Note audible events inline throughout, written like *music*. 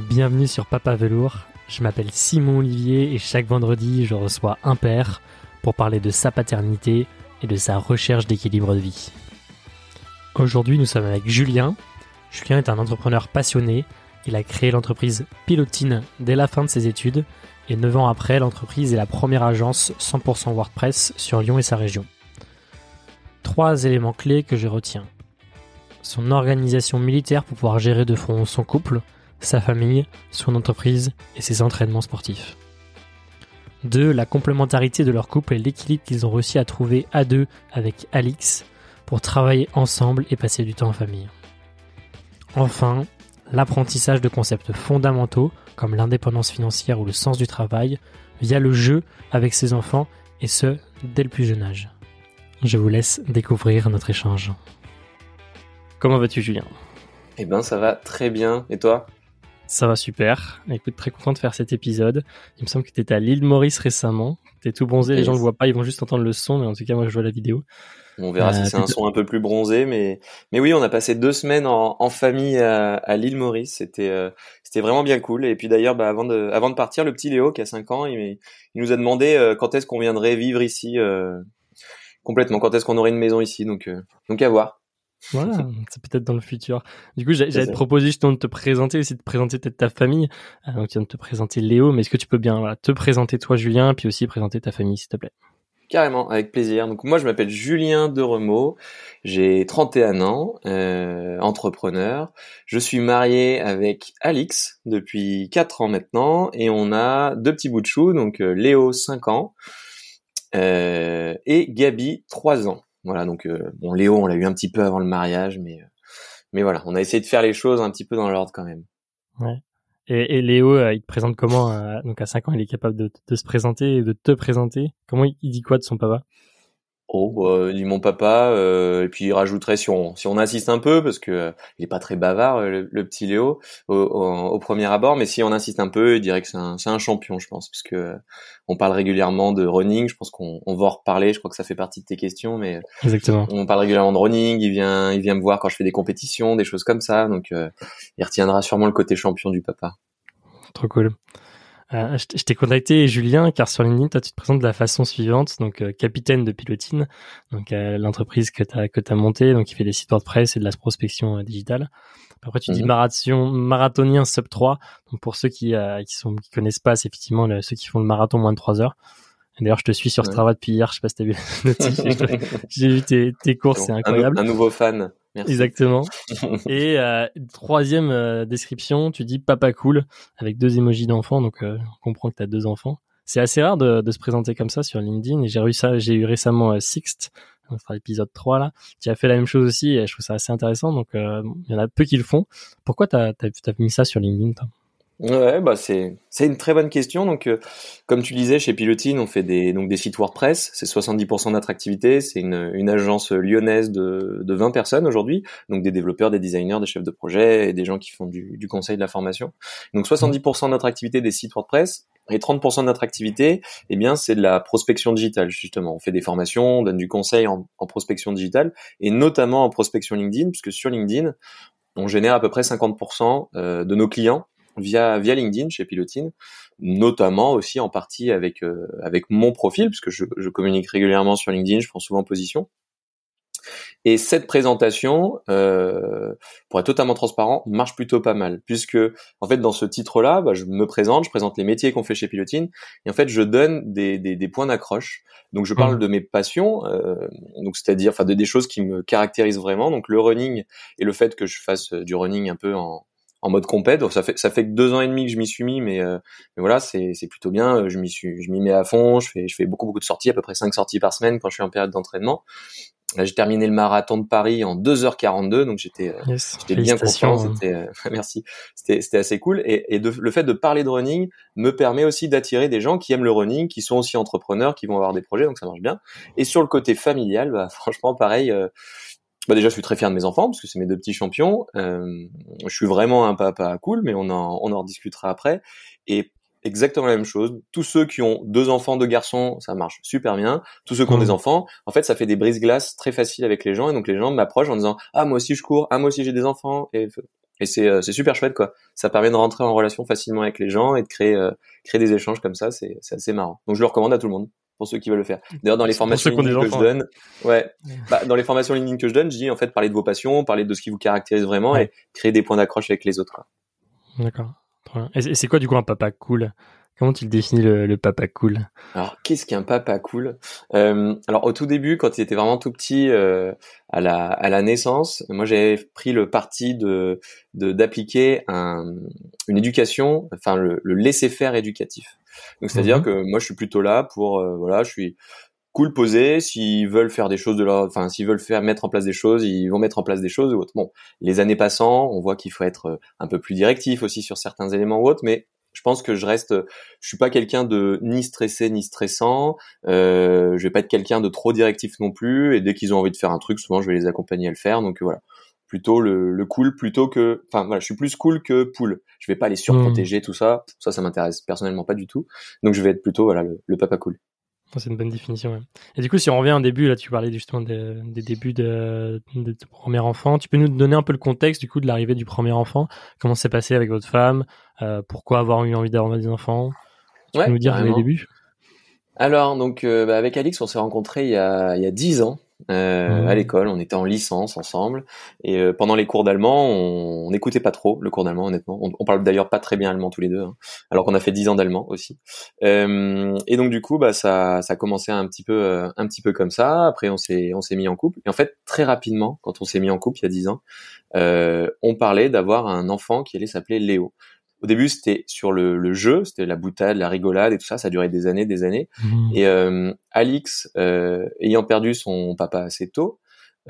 bienvenue sur Papa Velours. Je m'appelle Simon Olivier et chaque vendredi je reçois un père pour parler de sa paternité et de sa recherche d'équilibre de vie. Aujourd'hui nous sommes avec Julien. Julien est un entrepreneur passionné. Il a créé l'entreprise Pilotine dès la fin de ses études et 9 ans après l'entreprise est la première agence 100% WordPress sur Lyon et sa région. Trois éléments clés que je retiens. Son organisation militaire pour pouvoir gérer de front son couple, sa famille, son entreprise et ses entraînements sportifs. 2. La complémentarité de leur couple et l'équilibre qu'ils ont réussi à trouver à deux avec Alix pour travailler ensemble et passer du temps en famille. Enfin, l'apprentissage de concepts fondamentaux comme l'indépendance financière ou le sens du travail via le jeu avec ses enfants et ce, dès le plus jeune âge. Je vous laisse découvrir notre échange. Comment vas-tu Julien? Eh ben ça va très bien, et toi? Ça va super. Écoute, très content de faire cet épisode. Il me semble que tu étais à l'île Maurice récemment. T'es tout bronzé, les gens le voient pas, ils vont juste entendre le son, mais en tout cas, moi, je vois la vidéo. On verra si euh, c'est un son un peu plus bronzé, mais mais oui, on a passé deux semaines en, famille à, l'île Maurice. C'était euh, c'était vraiment bien cool. Et puis d'ailleurs, bah, avant de avant de partir, le petit Léo qui a 5 ans, il, il nous a demandé euh, quand est-ce qu'on viendrait vivre ici complètement, quand est-ce qu'on aurait une maison ici? Donc donc à voir. Voilà, *laughs* c'est peut-être dans le futur. Du coup, j'allais te proposer justement de te présenter aussi, de présenter peut-être ta famille. Euh, donc, tu viens de te présenter Léo, mais est-ce que tu peux bien te présenter toi, Julien, puis aussi présenter ta famille, s'il te plaît? Carrément, avec plaisir. Donc moi, je m'appelle Julien Deremaux, j'ai 31 ans, euh, entrepreneur. Je suis marié avec Alix depuis 4 ans maintenant, et on a deux petits bouts de chou, donc euh, Léo 5 ans et Gabi 3 ans. Voilà, donc euh, bon, Léo, on l'a eu un petit peu avant le mariage, mais euh, mais voilà, on a essayé de faire les choses un petit peu dans l'ordre quand même. Ouais. Et, Léo, euh, il te présente comment Donc à 5 ans, il est capable de, de, se présenter et de te présenter? Comment il, dit quoi de son papa? Oh, bah, il dit mon papa, euh, et puis il rajouterait si on si on insiste un peu parce que euh, il est pas très bavard le, petit Léo au, au, premier abord, mais si on insiste un peu, il dirait que c'est un c'est un champion, je pense, parce que euh, on parle régulièrement de running. Je pense qu'on on va en reparler. Je crois que ça fait partie de tes questions, mais exactement. On parle régulièrement de running. Il vient il vient me voir quand je fais des compétitions, des choses comme ça, donc il retiendra sûrement le côté champion du papa. Trop cool. Euh, je t'ai contacté Julien car sur LinkedIn toi tu te présentes de la façon suivante donc euh, capitaine de Pilotine donc euh, l'entreprise que tu as que tu montée donc qui fait des sites WordPress et de la prospection digitale. Après tu dis mhm. marathon marathonien sub 3 donc pour ceux qui qui sont qui connaissent pas c'est effectivement ceux qui font le marathon moins de 3 heures. D'ailleurs, je te suis sur Strava depuis hier. Je sais pas si t'as vu *laughs* J'ai vu tes, tes courses, c'est incroyable. Un, nouveau fan. Merci. Exactement. *laughs* Et euh, troisième euh, description, tu dis papa cool avec deux émojis d'enfants. Donc, euh, on comprend que tu as deux enfants. C'est assez rare de, de, se présenter comme ça sur LinkedIn. Et j'ai eu ça, j'ai eu récemment euh, Sixt, notre épisode 3 là, qui a fait la même chose aussi. Et je trouve ça assez intéressant. Donc, euh, il y en a peu qui le font. Pourquoi t'as as, mis ça sur LinkedIn toi? Ouais, bah c'est c'est une très bonne question. Donc, euh, comme tu disais, chez Pilotine, on fait des donc des sites WordPress. C'est 70% de notre activité. C'est une une agence lyonnaise de de 20 personnes aujourd'hui. Donc des développeurs, des designers, des chefs de projet et des gens qui font du du conseil de la formation. Donc 70% de notre activité des sites WordPress et 30% de notre activité, eh bien, c'est de la prospection digitale justement. On fait des formations, on donne du conseil en, en prospection digitale et notamment en prospection LinkedIn, puisque sur LinkedIn, on génère à peu près 50% euh, de nos clients via via LinkedIn chez Pilotine, notamment aussi en partie avec euh, avec mon profil puisque je, je, communique régulièrement sur LinkedIn, je prends souvent position. Et cette présentation, euh, pour être totalement transparent, marche plutôt pas mal, puisque en fait dans ce titre-là, bah, je me présente, je présente les métiers qu'on fait chez Pilotine, et en fait je donne des, des, des points d'accroche. Donc je parle mmh. de mes passions, euh, donc c'est-à-dire, enfin de, des choses qui me caractérisent vraiment, donc le running et le fait que je fasse du running un peu en, en mode compète. Ça fait ça fait que deux ans et demi que je m'y suis mis, mais, euh, mais voilà, c'est c'est plutôt bien. Je m'y suis je m'y mets à fond. Je fais je fais beaucoup beaucoup de sorties, à peu près cinq sorties par semaine quand je suis en période d'entraînement. J'ai terminé le marathon de Paris en 2h42, donc j'étais euh, j'étais bien confiant. Hein. C'était euh, *laughs* merci, c'était c'était assez cool. Et, et de, le fait de parler de running me permet aussi d'attirer des gens qui aiment le running, qui sont aussi entrepreneurs, qui vont avoir des projets, donc ça marche bien. Et sur le côté familial, bah, *laughs* franchement pareil. Euh, bah déjà, je suis très fier de mes enfants parce que c'est mes deux petits champions. Euh, je suis vraiment un papa cool, mais on en, on en rediscutera après. Et exactement la même chose. Tous ceux qui ont deux enfants, deux garçons, ça marche super bien. Tous ceux qui ont mmh. des enfants, en fait, ça fait des brises-glaces très faciles avec les gens. Et donc les gens m'approchent en disant ah moi aussi je cours, ah moi aussi j'ai des enfants. Et Et c'est c'est super chouette quoi. Ça permet de rentrer en relation facilement avec les gens et de créer créer des échanges comme ça. C'est c'est assez marrant. Donc je le recommande à tout le monde pour ceux qui veulent le faire. D'ailleurs, dans les formations LinkedIn que je donne, ouais, bah, dans les formations LinkedIn que je donne, je dis en fait parler de vos passions, parler de ce qui vous caractérise vraiment et créer des points d'accroche avec les autres. D'accord. Et c'est quoi du coup un papa cool? Comment tu le définis le, papa cool? Alors, qu'est-ce qu'un papa cool? Euh, Alors, au tout début, quand il était vraiment tout petit, euh, à la à la naissance, moi j'avais pris le parti de d'appliquer un, une éducation, enfin le, le laisser faire éducatif. Donc, c'est-à-dire mhm. que moi, je suis plutôt là pour, euh, voilà, je suis cool posé. S'ils veulent faire des choses de leur, enfin, s'ils veulent faire mettre en place des choses, ils vont mettre en place des choses ou autre. Bon, les années passant, on voit qu'il faut être euh, un peu plus directif aussi sur certains éléments ou autres, mais je pense que je reste, je suis pas quelqu'un de ni stressé ni stressant. Euh, je vais pas être quelqu'un de trop directif non plus. Et dès qu'ils ont envie de faire un truc, souvent je vais les accompagner à le faire. Donc voilà, plutôt le, le cool plutôt que, enfin voilà, je suis plus cool que pool. Je vais pas les surprotéger, mmh. tout ça. Ça, ça m'intéresse personnellement pas du tout. Donc je vais être plutôt voilà le papa cool. C'est une bonne définition. Et du coup, si on revient au début, là, tu parlais justement des, débuts de, de, ton premier enfant. Tu peux nous donner un peu le contexte du coup de l'arrivée du premier enfant? Comment s'est passé avec votre femme? Euh, Pourquoi avoir eu envie d'avoir des enfants? Tu peux nous dire les débuts? Alors, donc, euh, bah, avec Alix, on s'est rencontrés il y a il y a dix ans euh, à l'école. On était en licence ensemble et euh, pendant les cours d'allemand, on n'écoutait pas trop le cours d'allemand honnêtement. On, on parle d'ailleurs pas très bien allemand tous les deux, hein, alors qu'on a fait dix ans d'allemand aussi. Euh, et donc du coup, bah ça, ça a commencé un petit peu, euh, un petit peu comme ça. Après, on s'est, on s'est mis en couple. Et en fait, très rapidement, quand on s'est mis en couple il y a dix ans, euh, on parlait d'avoir un enfant qui allait s'appeler Léo. Au début, c'était sur le, le jeu, c'était la boutade, la rigolade et tout ça. Ça a duré des années, des années. Mmh. Et euh, Alix, euh, ayant perdu son papa assez tôt,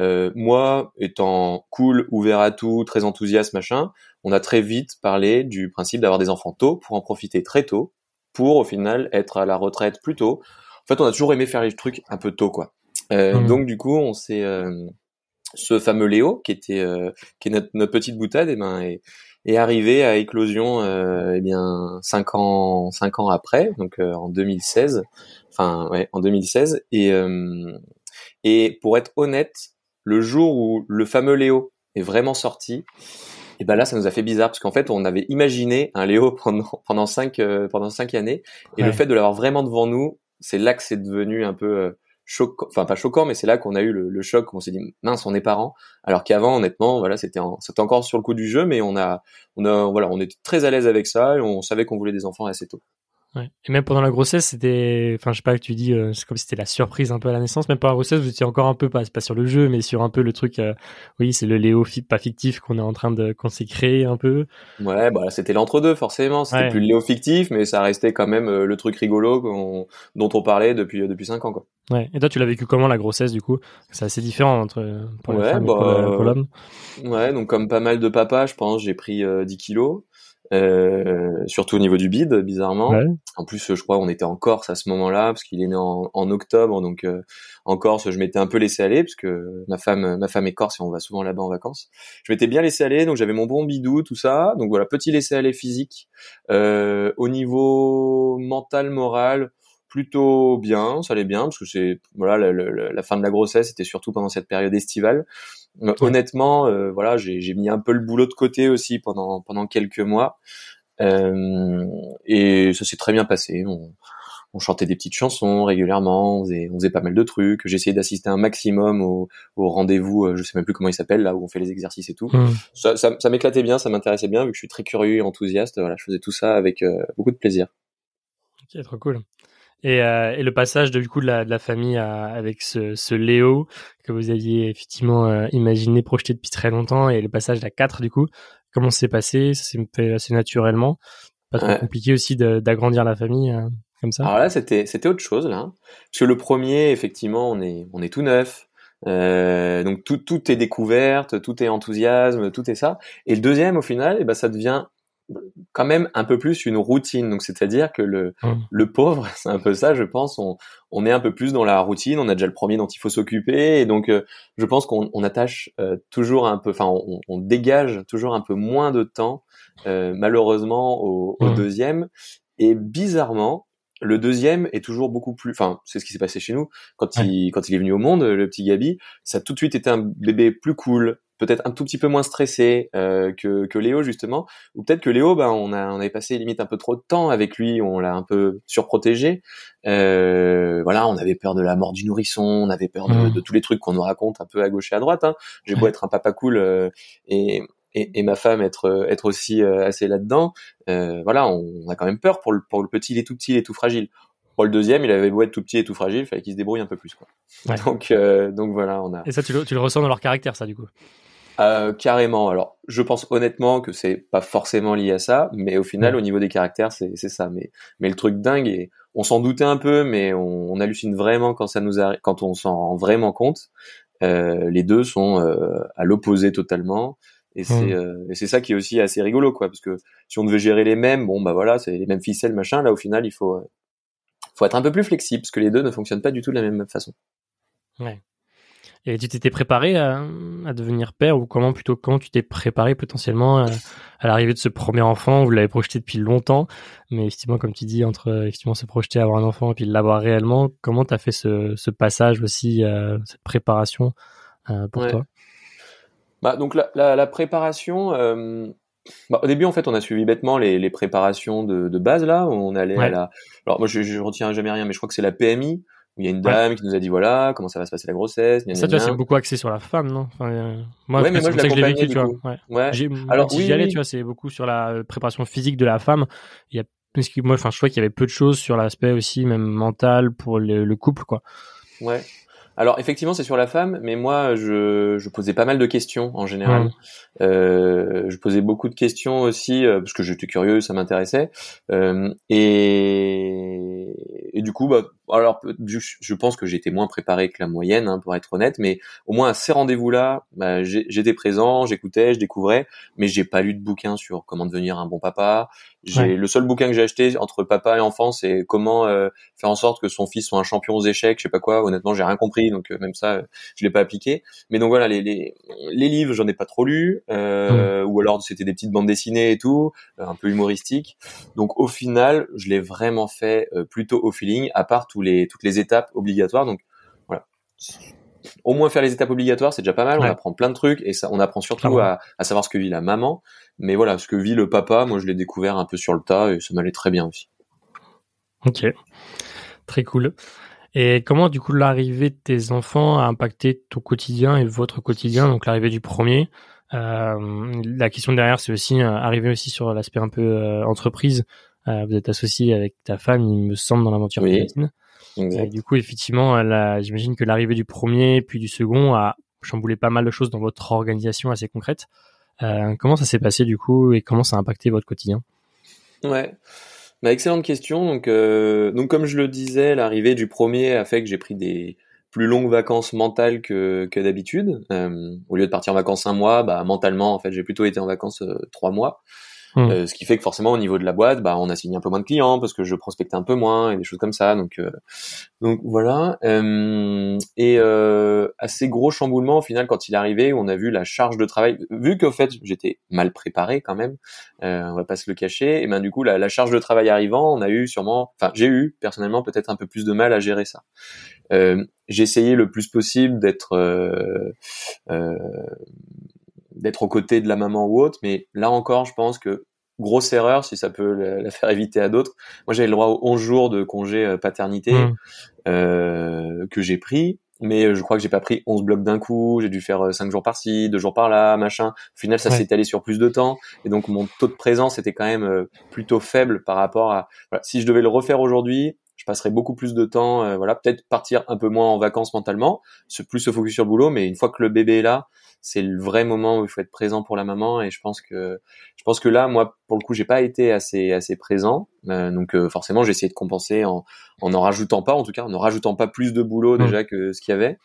euh, moi, étant cool, ouvert à tout, très enthousiaste, machin, on a très vite parlé du principe d'avoir des enfants tôt pour en profiter très tôt, pour au final être à la retraite plus tôt. En fait, on a toujours aimé faire les trucs un peu tôt, quoi. Euh, mmh. Donc du coup, on s'est euh, ce fameux Léo qui était qui est notre, notre petite boutade, et ben et, est arrivé à éclosion euh, eh bien cinq ans cinq ans après donc euh, en 2016 enfin ouais en 2016 et euh, et pour être honnête le jour où le fameux Léo est vraiment sorti et ben là ça nous a fait bizarre parce qu'en fait on avait imaginé un Léo *laughs* pendant pendant cinq euh, pendant cinq années et le fait de l'avoir vraiment devant nous c'est là que c'est devenu un peu choquant, enfin pas choquant, mais c'est là qu'on a eu le, choc, on s'est dit mince, on est parents. Alors qu'avant, honnêtement, voilà, c'était encore sur le coup du jeu, mais on a, on a, voilà, on était très à l'aise avec ça on savait qu'on voulait des enfants assez tôt. Ouais. Et même pendant la grossesse, c'était, enfin, je sais pas que tu dis, euh, c'est comme si c'était la surprise un peu à la naissance. Même pendant la grossesse, vous étiez encore un peu pas, pas sur le jeu, mais sur un peu le truc. Euh, oui, c'est le Léo pas fictif qu'on est en train de qu'on s'est créé un peu. Ouais, bah c'était l'entre-deux forcément. C'était plus le Léo fictif, mais ça restait quand même euh, le truc rigolo dont on parlait depuis depuis cinq ans quoi. Ouais. Et toi, tu l'as vécu comment la grossesse du coup? C'est assez différent entre pour la femme et pour, bah, l'homme. Ouais, donc comme pas mal de papas, je pense, j'ai pris 10 kilos. Euh, surtout au niveau du bid, bizarrement. En plus, je crois on était en Corse à ce moment-là, parce qu'il est né en, en octobre, donc euh, en Corse, je m'étais un peu laissé aller, parce que ma femme, ma femme est corse et on va souvent là-bas en vacances. Je m'étais bien laissé aller, donc j'avais mon bon bidou, tout ça. Donc voilà, petit laisser aller physique. Euh, au niveau mental, moral, plutôt bien, ça allait bien parce que c'est voilà la, la, fin de la grossesse c'était surtout pendant cette période estivale. Euh, honnêtement, euh, voilà, j'ai mis un peu le boulot de côté aussi pendant pendant quelques mois euh, et ça s'est très bien passé. On, on, chantait des petites chansons régulièrement, on faisait, on faisait pas mal de trucs. Essayé d'assister un maximum au, au rendez-vous, je sais même plus comment il s'appelle là où on fait les exercices et tout. Mmh. Ça, ça, ça m'éclatait bien, ça m'intéressait bien vu que je suis très curieux et enthousiaste. Voilà, je faisais tout ça avec beaucoup de plaisir. Ok, trop cool. Et, euh, et, le passage de, du coup de la, de la famille à, avec ce, ce, Léo que vous aviez effectivement euh, imaginé, projeté depuis très longtemps, et le passage à 4 du coup, comment s'est passé? Ça s'est fait assez naturellement. Pas trop compliqué aussi d'agrandir la famille euh, comme ça? Alors là, c'était c'était autre chose là, parce que le premier, effectivement, on est on est tout neuf. Donc tout, tout est découverte, tout est enthousiasme, tout est ça. Et le deuxième, au final, eh ben, ça devient quand même un peu plus une routine. Donc c'est-à-dire que le, mmh. le pauvre, *laughs* c'est un peu ça, je pense. On, on est un peu plus dans la routine. On a déjà le premier dont il faut s'occuper, et donc euh, je pense qu'on on attache euh, toujours un peu, enfin on, on, dégage toujours un peu moins de temps, euh, malheureusement au, au mmh. deuxième. Et bizarrement, le deuxième est toujours beaucoup plus, enfin, c'est ce qui s'est passé chez nous quand il quand il est venu au monde, le petit Gabi, ça a tout de suite été un bébé plus cool, peut-être un tout petit peu moins stressé euh, que, que Léo justement, ou peut-être que Léo, ben on a on avait passé limite un peu trop de temps avec lui, on l'a un peu surprotégé. Euh, voilà, on avait peur de la mort du nourrisson, on avait peur de, de tous les trucs qu'on nous raconte un peu à gauche et à droite. Hein. J'ai beau être un papa cool euh, et, et et ma femme être être aussi euh, assez là-dedans. Euh, voilà, on, on a quand même peur pour le pour le petit, il est tout petit, il est tout fragile. Pour le deuxième, il avait beau être tout petit et tout fragile, fallait qu'il se débrouille un peu plus quoi. Ouais. Donc euh, donc voilà, on a Et ça, tu le, tu le ressens dans leur caractère, ça, du coup. Euh, carrément. Alors, je pense honnêtement que c'est pas forcément lié à ça, mais au final, Ouais. au niveau des caractères, c'est c'est ça. Mais mais le truc dingue et on s'en doutait un peu, mais on, on hallucine vraiment quand ça nous arrive, quand on s'en rend vraiment compte. Euh, les deux sont euh, à l'opposé totalement. Et c'est euh, et c'est ça qui est aussi assez rigolo, quoi, parce que si on devait gérer les mêmes, bon bah voilà, c'est les mêmes ficelles, machin. Là, au final, il faut euh, faut être un peu plus flexible, parce que les deux ne fonctionnent pas du tout de la même façon. Et tu t'étais préparé à, à devenir père ou comment plutôt quand tu t'es préparé potentiellement à, à l'arrivée de ce premier enfant? Vous l'avez projeté depuis longtemps, mais effectivement, comme tu dis, entre euh, effectivement se projeter à avoir un enfant et puis l'avoir réellement, comment t'as fait ce, ce passage aussi, euh, cette préparation euh, pour Ouais. toi? Bah, donc la, la, la préparation, euh, bah, au début en fait on a suivi bêtement les, les préparations de, de base là, on allait à Ouais. la. Alors moi je, je retiens jamais rien, mais je crois que c'est la PMI où il y a une dame qui nous a dit voilà comment ça va se passer la grossesse. gna, Ça, gna, tu vois, c'est beaucoup axé sur la femme, non? Enfin, euh, Moi, Ouais, mais moi, je que je l'ai vécu, tu vois. Ouais. Ouais. J'ai- Alors, si oui, j'y allais, oui. tu vois, c'est beaucoup sur la euh, préparation physique de la femme. Il y a parce que moi, enfin, je trouvais qu'il y avait peu de choses sur l'aspect aussi, même mental pour le, le couple, quoi. Ouais. Alors effectivement c'est sur la femme, mais moi je, je posais pas mal de questions en général. Euh, je posais beaucoup de questions aussi euh, parce que j'étais curieux, ça m'intéressait. Euh, et, et du coup, bah, alors je pense que j'étais moins préparé que la moyenne, hein, pour être honnête, mais au moins à ces rendez-vous-là, bah, j'étais présent, j'écoutais, je découvrais, mais j'ai pas lu de bouquin sur comment devenir un bon papa. J'ai Ouais. le seul bouquin que j'ai acheté entre papa et enfant, c'est comment euh, faire en sorte que son fils soit un champion aux échecs, je sais pas quoi. Honnêtement, j'ai rien compris, donc euh, même ça, euh, je l'ai pas appliqué. Mais donc voilà, les les, les livres, j'en ai pas trop lu, euh, ou alors c'était des petites bandes dessinées et tout, un peu humoristiques. Donc au final, je l'ai vraiment fait euh, plutôt au feeling, à part tous les toutes les étapes obligatoires. Donc voilà. Au moins faire les étapes obligatoires, c'est déjà pas mal. Ouais. On apprend plein de trucs et ça, on apprend surtout à, à savoir ce que vit la maman. Mais voilà, ce que vit le papa, moi je l'ai découvert un peu sur le tas et ça m'allait très bien aussi. Ok, très cool. Et comment, du coup, l'arrivée de tes enfants a impacté ton quotidien et votre quotidien Donc, l'arrivée du premier? Euh, la question derrière, c'est aussi euh, arriver aussi sur l'aspect un peu euh, entreprise. Vous êtes associé avec ta femme, il me semble, dans l'aventure Oui. Pilatine. Et du coup, effectivement, j'imagine que l'arrivée du premier puis du second a chamboulé pas mal de choses dans votre organisation assez concrète. Euh, comment ça s'est passé du coup et comment ça a impacté votre quotidien? Ouais. Bah, excellente question. Donc, euh, donc comme je le disais, l'arrivée du premier a fait que j'ai pris des plus longues vacances mentales que, que d'habitude. Euh, au lieu de partir en vacances un mois, bah, mentalement, en fait, j'ai plutôt été en vacances trois mois. Hmm. Euh, ce qui fait que forcément, au niveau de la boîte, bah, on a signé un peu moins de clients parce que je prospectais un peu moins et des choses comme ça. Donc, euh, donc voilà. Euh, et euh, assez gros chamboulement au final quand il est arrivé, on a vu la charge de travail. Vu qu'au fait, j'étais mal préparé quand même, euh, on va pas se le cacher. Et ben du coup, la, la charge de travail arrivant, on a eu sûrement, enfin, j'ai eu personnellement peut-être un peu plus de mal à gérer ça. Euh, j'ai essayé le plus possible d'être d'être aux côtés de la maman ou autre, mais là encore, je pense que grosse erreur, si ça peut la, faire éviter à d'autres. Moi, j'avais le droit aux 11 jours de congé euh, paternité Hmm. euh, que j'ai pris, mais euh, je crois que j'ai pas pris 11 blocs d'un coup, j'ai dû faire 5 jours par-ci, 2 jours par-là, machin. Au final, ça Ouais. s'est étalé sur plus de temps, et donc mon taux de présence était quand même euh, plutôt faible par rapport à... Voilà, si je devais le refaire aujourd'hui, je passerais beaucoup plus de temps, euh, voilà, peut-être partir un peu moins en vacances mentalement, se plus se focus sur le boulot, mais une fois que le bébé est là, c'est le vrai moment où il faut être présent pour la maman, et je pense que je pense que là, moi, pour le coup, j'ai pas été assez assez présent, Euh, donc euh, forcément, j'ai essayé de compenser en en en rajoutant pas, en tout cas, en ne rajoutant pas plus de boulot Mm. déjà que ce qu'il y avait,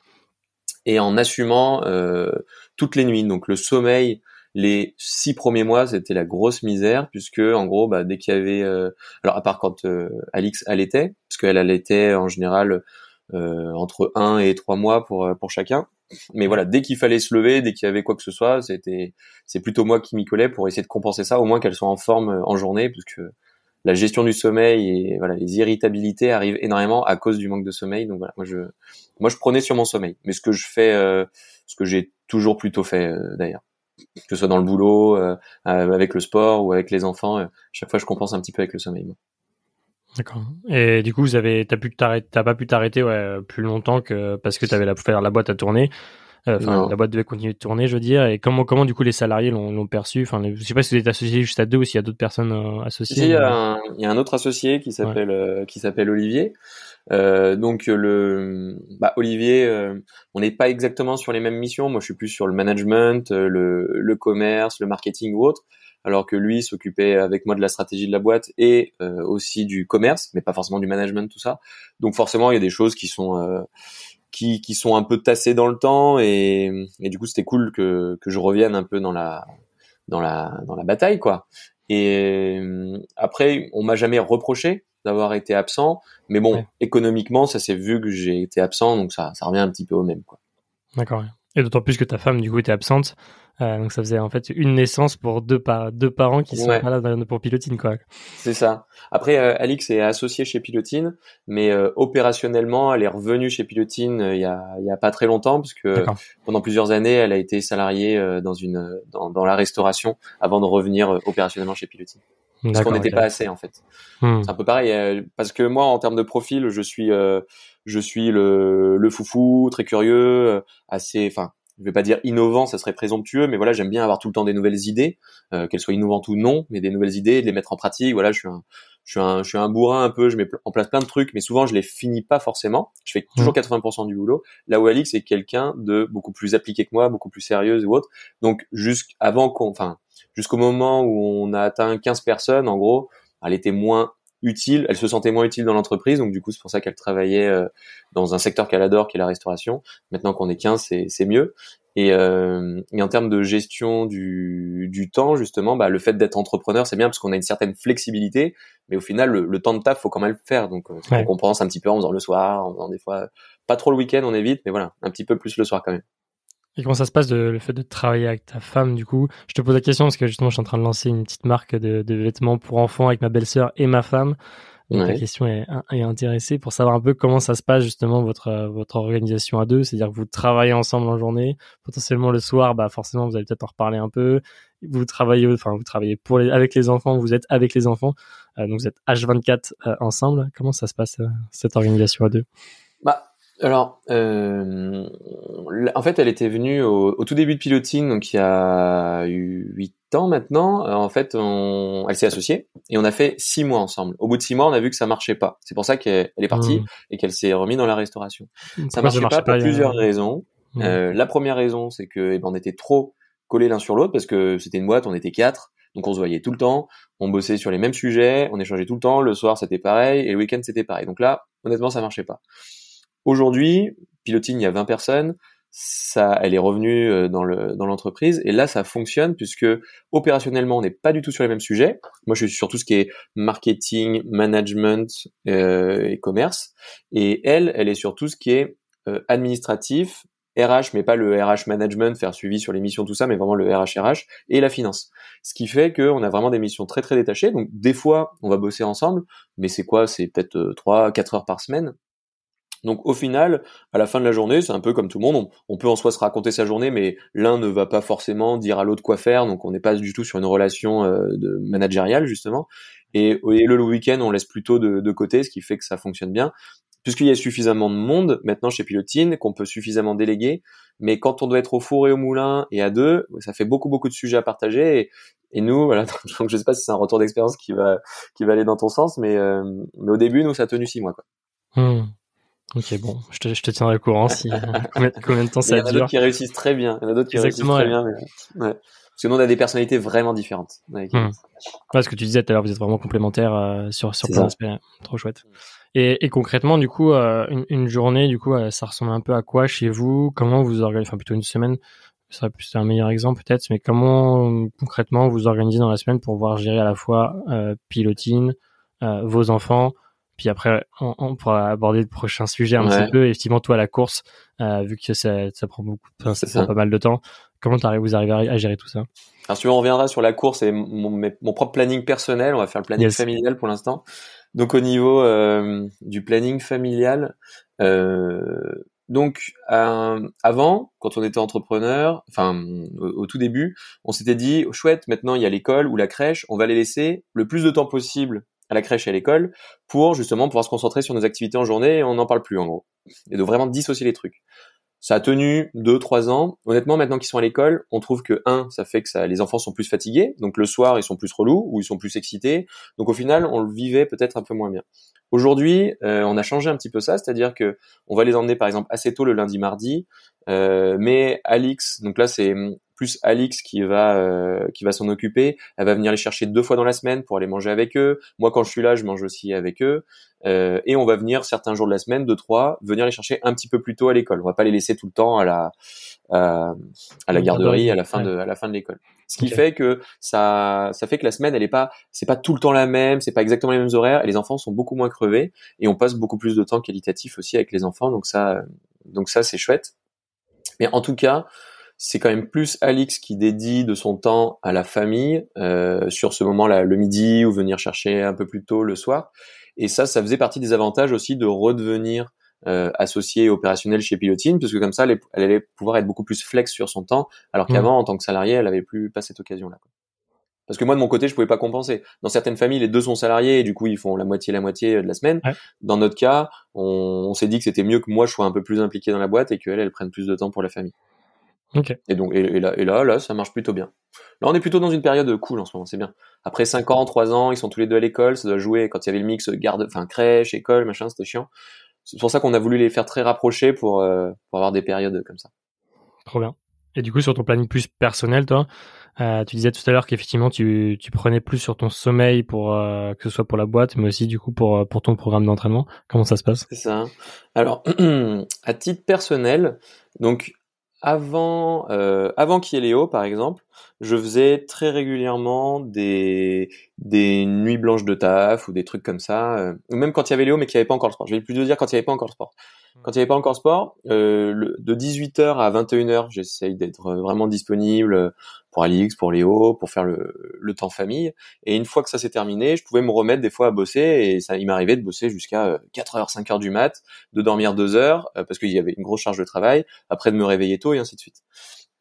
et en assumant euh, toutes les nuits. Donc le sommeil, les six premiers mois, c'était la grosse misère, puisque en gros, bah, dès qu'il y avait, euh, alors à part quand euh, Alix allaitait, parce qu'elle allaitait en général euh, entre un et trois mois pour euh, pour chacun. Mais voilà, dès qu'il fallait se lever, dès qu'il y avait quoi que ce soit, c'était c'est plutôt moi qui m'y collais pour essayer de compenser ça, au moins qu'elle soit en forme euh, en journée, puisque la gestion du sommeil et voilà les irritabilités arrivent énormément à cause du manque de sommeil. Donc voilà, moi je moi je prenais sur mon sommeil. Mais ce que je fais, euh, ce que j'ai toujours plutôt fait d'ailleurs que ce soit dans le boulot, avec le sport ou avec les enfants. chaque fois, je compense un petit peu avec le sommeil. D'accord. Et du coup, vous avez, t'as t'as pas pu t'arrêter plus longtemps que parce que t'avais la la boîte à tourner. Euh, enfin, la boîte devait continuer de tourner, je veux dire. Et comment, comment du coup les salariés l'ont perçu? Enfin, je sais pas si vous êtes associé juste à deux ou s'il y a d'autres personnes euh, associées. il, y a un, il y a un autre associé qui s'appelle euh, qui s'appelle Olivier. Euh, donc le bah, Olivier, on n'est pas exactement sur les mêmes missions. Moi, je suis plus sur le management, le, le commerce, le marketing ou autre alors que lui s'occupait avec moi de la stratégie de la boîte et euh, aussi du commerce, mais pas forcément du management, tout ça. Donc forcément, il y a des choses qui sont euh, qui, qui sont un peu tassées dans le temps et, et du coup, c'était cool que, que je revienne un peu dans la dans la dans la bataille, quoi. Et euh, après, on m'a jamais reproché d'avoir été absent, mais bon, économiquement, ça s'est vu que j'ai été absent, donc ça ça revient un petit peu au même, quoi. D'accord. Et d'autant plus que ta femme, du coup, était absente. Euh, donc ça faisait en fait une naissance pour deux, deux parents qui sont là pour Pilotine quoi. C'est ça. Après euh, Alix est associée chez Pilotine, mais euh, opérationnellement elle est revenue chez Pilotine il y a il y a pas très longtemps parce que pendant plusieurs années elle a été salariée dans une dans, dans la restauration avant de revenir opérationnellement chez Pilotine. Parce qu'on n'était pas assez en fait. Hmm. C'est un peu pareil parce que moi en termes de profil je suis je suis le, le foufou très curieux assez enfin je vais pas dire innovant, ça serait présomptueux, mais voilà, j'aime bien avoir tout le temps des nouvelles idées, euh, qu'elles soient innovantes ou non, mais des nouvelles idées, de les mettre en pratique. Voilà, je suis un, je suis un, je suis un bourrin un peu, je mets en place plein de trucs, mais souvent je les finis pas forcément. Je fais toujours 80% mmh. du boulot. Là où Alix est quelqu'un de beaucoup plus appliqué que moi, beaucoup plus sérieuse ou autre. Donc jusqu'avant qu'on, enfin, jusqu'au moment où on a atteint 15 personnes, en gros, elle était moins utile, elle se sentait moins utile dans l'entreprise, donc du coup c'est pour ça qu'elle travaillait euh, dans un secteur qu'elle adore, qui est la restauration. Maintenant qu'on est 15, c'est mieux. Et, euh, et, en termes de gestion du, du temps, justement, bah, le fait d'être entrepreneur, c'est bien parce qu'on a une certaine flexibilité, mais au final, le, temps de taf, faut quand même le faire. Donc, euh, on compense un petit peu en faisant le soir, en faisant des fois pas trop le week-end, on évite, mais voilà, un petit peu plus le soir quand même. Et comment ça se passe de, le fait de travailler avec ta femme du coup? Je te pose la question parce que justement je suis en train de lancer une petite marque de, de vêtements pour enfants avec ma belle-sœur et ma femme. Donc la question est, est, intéressée pour savoir un peu comment ça se passe justement votre votre organisation à deux, c'est-à-dire que vous travaillez ensemble en journée, potentiellement le soir, bah forcément vous allez peut-être en reparler un peu. Vous travaillez, enfin vous travaillez pour les, avec les enfants, vous êtes avec les enfants, euh, donc vous êtes H24 euh, ensemble. Comment ça se passe euh, cette organisation à deux? Alors, euh, en fait, elle était venue au, tout début de piloting, donc il y a eu huit ans maintenant. Euh, en fait, on, elle s'est associée et on a fait six mois ensemble. Au bout de six mois, on a vu que ça marchait pas. C'est pour ça qu'elle est partie mmh. et qu'elle s'est remise dans la restauration. ça marchait, pas pour plusieurs raisons. Mmh. Euh, la première raison, c'est que eh ben, on était trop collés l'un sur l'autre parce que c'était une boîte, on était quatre. Donc on se voyait tout le temps, on bossait sur les mêmes sujets, on échangeait tout le temps, le soir c'était pareil et le week-end c'était pareil. Donc là, honnêtement, ça marchait pas. Aujourd'hui, Pilotine, il y a 20 personnes. Ça, elle est revenue euh, dans le dans l'entreprise et là ça fonctionne puisque opérationnellement on n'est pas du tout sur les mêmes sujets. Moi je suis sur tout ce qui est marketing, management euh, et commerce et elle elle est sur tout ce qui est euh, administratif, RH mais pas le RH management, faire suivi sur les missions tout ça, mais vraiment le RH RH et la finance. Ce qui fait qu'on a vraiment des missions très très détachées. Donc des fois on va bosser ensemble, mais c'est quoi? C'est peut-être trois quatre heures par semaine donc au final, à la fin de la journée, c'est un peu comme tout le monde. On, peut en soi se raconter sa journée, mais l'un ne va pas forcément dire à l'autre quoi faire. Donc on n'est pas du tout sur une relation euh, de managériale justement. Et, le week-end, on laisse plutôt de, côté, ce qui fait que ça fonctionne bien. Puisqu'il y a suffisamment de monde maintenant chez Pilotine, qu'on peut suffisamment déléguer, mais quand on doit être au four et au moulin et à deux, ça fait beaucoup beaucoup de sujets à partager. Et, nous, voilà, *laughs* donc je sais pas si c'est un retour d'expérience qui va qui va aller dans ton sens, mais euh, mais au début, nous, ça a tenu six mois quoi. Hmm. Ok, bon, je te, je te tiendrai au courant si *laughs* combien, de temps ça dure. Il y en a d'autres qui réussissent très bien. Il y en a d'autres qui réussissent très bien. Mais... Ouais. Parce que nous, on a des personnalités vraiment différentes. Avec hmm. ce que tu disais tout à l'heure, vous êtes vraiment complémentaires euh, sur sur plein d'aspects. Trop chouette. Et, et concrètement, du coup, euh, une, une, journée, du coup, euh, ça ressemble un peu à quoi chez vous? Comment vous organisez Enfin, plutôt une semaine. Ce serait plus un meilleur exemple peut-être. Mais comment concrètement vous organisez dans la semaine pour pouvoir gérer à la fois pilotine, vos enfants puis après, on, on, pourra aborder le prochain sujet un petit peu. Effectivement, toi, la course, euh, vu que ça, ça prend beaucoup, ça, prend pas mal de temps. Comment vous arrivez à, gérer tout ça? Alors, tu on reviendra sur la course et mon, mon, propre planning personnel. On va faire le planning familial pour l'instant. Donc, au niveau euh, du planning familial, euh, donc euh, avant, quand on était entrepreneur, enfin au, tout début, on s'était dit chouette, maintenant il y a l'école ou la crèche, on va les laisser le plus de temps possible à la crèche à l'école pour justement pouvoir se concentrer sur nos activités en journée et on n'en parle plus en gros. Et de vraiment dissocier les trucs. Ça a tenu deux, trois ans. Honnêtement, maintenant qu'ils sont à l'école, on trouve que un, ça fait que ça, les enfants sont plus fatigués, donc le soir ils sont plus relous ou ils sont plus excités. Donc au final, on le vivait peut-être un peu moins bien. Aujourd'hui, euh, on a changé un petit peu ça, c'est-à-dire que on va les emmener par exemple assez tôt le lundi, mardi, euh, mais Alix, donc là c'est plus Alix qui va euh, qui va s'en occuper. Elle va venir les chercher deux fois dans la semaine pour aller manger avec eux. Moi, quand je suis là, je mange aussi avec eux. Euh, et on va venir certains jours de la semaine, deux trois, venir les chercher un petit peu plus tôt à l'école. On va pas les laisser tout le temps à la à, la garderie à la fin de à la fin de l'école. Ce qui fait que ça ça fait que la semaine elle est pas c'est pas tout le temps la même, c'est pas exactement les mêmes horaires et les enfants sont beaucoup moins crevés et on passe beaucoup plus de temps qualitatif aussi avec les enfants donc ça donc ça c'est chouette. Mais en tout cas, c'est quand même plus Alix qui dédie de son temps à la famille euh, sur ce moment-là, le midi ou venir chercher un peu plus tôt le soir. Et ça, ça faisait partie des avantages aussi de redevenir euh, associée opérationnelle chez Pilotine, parce que comme ça, elle, allait pouvoir être beaucoup plus flex sur son temps, alors mmh. qu'avant, en tant que salarié, elle avait plus pas cette occasion-là. Parce que moi, de mon côté, je pouvais pas compenser. Dans certaines familles, les deux sont salariés et du coup, ils font la moitié, la moitié de la semaine. Dans notre cas, on, on s'est dit que c'était mieux que moi, je sois un peu plus impliqué dans la boîte et qu'elle, elle prenne plus de temps pour la famille. Et donc, et, là, et là, là, ça marche plutôt bien. Là, on est plutôt dans une période cool en ce moment, c'est bien. Après 5 ans, 3 ans, ils sont tous les deux à l'école, ça doit jouer quand il y avait le mix garde, enfin crèche, école, machin, c'était chiant. C'est pour ça qu'on a voulu les faire très rapprochés pour, euh, pour avoir des périodes comme ça. Trop bien. Et du coup, sur ton planning plus personnel, toi, euh, tu disais tout à l'heure qu'effectivement tu, tu prenais plus sur ton sommeil pour euh, que ce soit pour la boîte, mais aussi du coup pour pour ton programme d'entraînement. Comment ça se passe? C'est ça. Alors, *clears throat* à titre personnel, donc avant, euh, avant qu'il y ait Léo, par exemple, je faisais très régulièrement des, des nuits blanches de taf ou des trucs comme ça, euh, même quand il y avait Léo, mais qu'il n'y avait pas encore le sport. Je vais plus dire quand il n'y avait pas encore le sport. Mmh. Quand il n'y avait pas encore le sport, euh, le, de 18h à 21h, j'essaye d'être vraiment disponible pour Alix, pour Léo, pour faire le, le temps famille. Et une fois que ça s'est terminé, je pouvais me remettre des fois à bosser et ça, il m'arrivait de bosser jusqu'à 4h, 5h du mat, de dormir 2 heures parce qu'il y avait une grosse charge de travail, après de me réveiller tôt et ainsi de suite.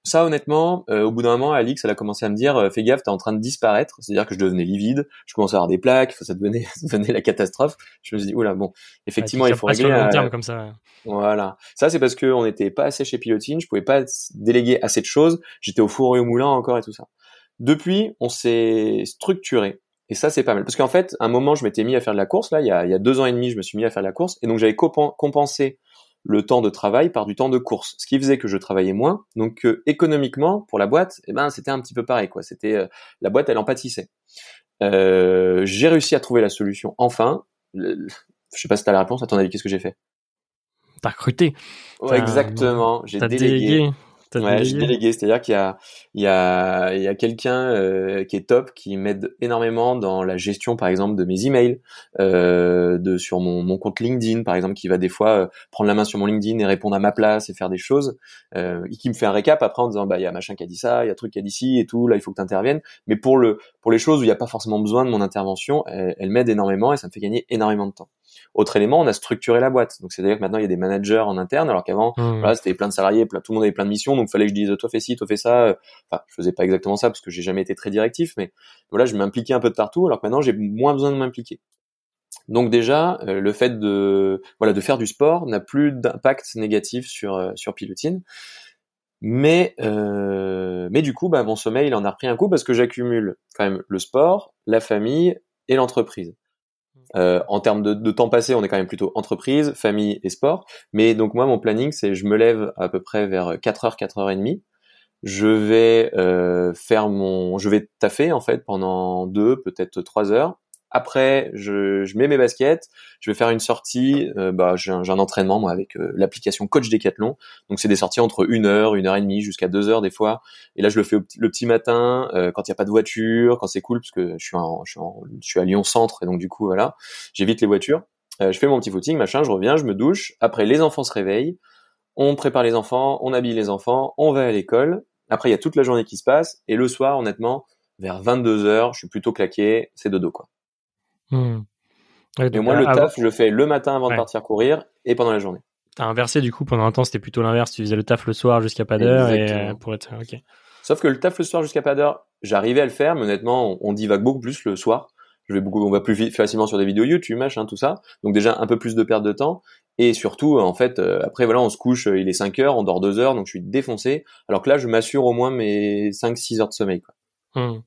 Ça, honnêtement, euh, au bout d'un moment, Alix, elle a commencé à me dire, euh, fais gaffe, t'es en train de disparaître. C'est-à-dire que je devenais livide, je commençais à avoir des plaques, ça devenait, *laughs* ça devenait la catastrophe. Je me suis dit, oula, bon, effectivement, il faut régler. long terme comme ça. Voilà. Ça, c'est parce qu'on n'était pas assez chez Pilotine, je pouvais pas déléguer assez de choses. J'étais au four et au moulin encore et tout ça. Depuis, on s'est structuré. Et ça, c'est pas mal. Parce qu'en fait, un moment, je m'étais mis à faire de la course. Là, il y a, il y a deux ans et demi, je me suis mis à faire de la course. Et donc, j'avais compensé le temps de travail par du temps de course, ce qui faisait que je travaillais moins. Donc euh, économiquement, pour la boîte, eh ben c'était un petit peu pareil quoi. C'était euh, la boîte, elle en pâtissait. Euh, j'ai réussi à trouver la solution. Enfin, je sais pas si t'as la réponse. À ton avis, qu'est-ce que j'ai fait? T'as recruté. exactement. J'ai délégué. Ouais, j'ai délégué, c'est-à-dire qu'il y a il y a il y a quelqu'un euh, qui est top qui m'aide énormément dans la gestion par exemple de mes emails, euh, de sur mon, mon compte LinkedIn par exemple qui va des fois euh, prendre la main sur mon LinkedIn et répondre à ma place et faire des choses, euh, et qui me fait un récap après en disant bah il y a machin qui a dit ça, il y a truc qui a dit ci et tout, là il faut que tu interviennes, mais pour le pour les choses où il n'y a pas forcément besoin de mon intervention, elle, elle m'aide énormément et ça me fait gagner énormément de temps. Autre élément, on a structuré la boîte. Donc c'est-à-dire que maintenant il y a des managers en interne, alors qu'avant, mmh. voilà, c'était plein de salariés, tout le monde avait plein de missions, donc fallait que je dise toi fais ci, toi fais ça. Enfin, je faisais pas exactement ça parce que j'ai jamais été très directif, mais voilà, je m'impliquais un peu de partout, alors que maintenant j'ai moins besoin de m'impliquer. Donc déjà, euh, le fait de voilà de faire du sport n'a plus d'impact négatif sur euh, sur Pilotine. Mais euh, mais du coup, bah, mon sommeil il en a repris un coup parce que j'accumule quand même le sport, la famille et l'entreprise. Euh, en termes de, temps passé, on est quand même plutôt entreprise, famille et sport. Mais donc moi, mon planning, c'est je me lève à peu près vers 4h, 4h30. Je vais euh, faire mon, je vais taffer en fait pendant deux, peut-être trois heures. Après, je, je, mets mes baskets, je vais faire une sortie. Euh, bah, j'ai un, un, entraînement moi avec euh, l'application Coach Decathlon. Donc c'est des sorties entre une heure, une heure et demie, jusqu'à deux heures des fois. Et là, je le fais le petit matin euh, quand il n'y a pas de voiture, quand c'est cool parce que je suis, en, je, suis en, je suis à Lyon centre et donc du coup voilà, j'évite les voitures. je fais mon petit footing, machin, je reviens, je me douche. Après, les enfants se réveillent, on prépare les enfants, on habille les enfants, on va à l'école. Après, il y a toute la journée qui se passe et le soir, honnêtement, vers 22 heures, je suis plutôt claqué, c'est dodo quoi. Hmm. Et moi, le taf, je le fais le matin avant de partir courir et pendant la journée. T'as inversé du coup pendant un temps, c'était plutôt l'inverse. Tu faisais le taf le soir jusqu'à pas d'heure et pour être ok. Sauf que le taf le soir jusqu'à pas d'heure, j'arrivais à le faire, mais honnêtement, on, divague beaucoup plus le soir. Je vais beaucoup, on va plus facilement sur des vidéos YouTube, machin, tout ça. Donc déjà un peu plus de perte de temps. Et surtout, en fait, euh, après voilà, on se couche, il est 5 heures, on dort 2 heures, donc je suis défoncé. Alors que là, je m'assure au moins mes 5-6 heures de sommeil. Quoi. Hum.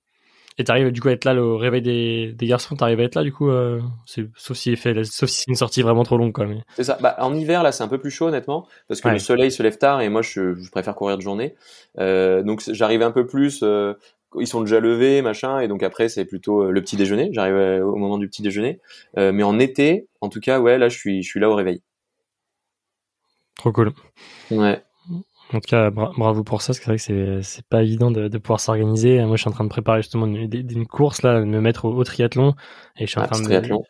Et t'arrives du coup à être là le réveil des, des garçons, t'arrives à être là du coup, euh, sauf si fait, sauf si c'est une sortie vraiment trop longue quoi. Mais... C'est ça. Bah, en hiver là c'est un peu plus chaud honnêtement parce que le soleil se lève tard et moi je, je préfère courir de journée. Euh, donc j'arrive un peu plus. Euh, ils sont déjà levés machin et donc après c'est plutôt le petit déjeuner. J'arrive au moment du petit déjeuner. mais en été, en tout cas ouais là je suis je suis là au réveil. Trop cool. Ouais. En tout cas, bravo pour ça, c'est vrai que c'est pas évident de, de pouvoir s'organiser. Moi, je suis en train de préparer justement une, une course là, de me mettre au, triathlon, et je suis en ah, train de triathlon.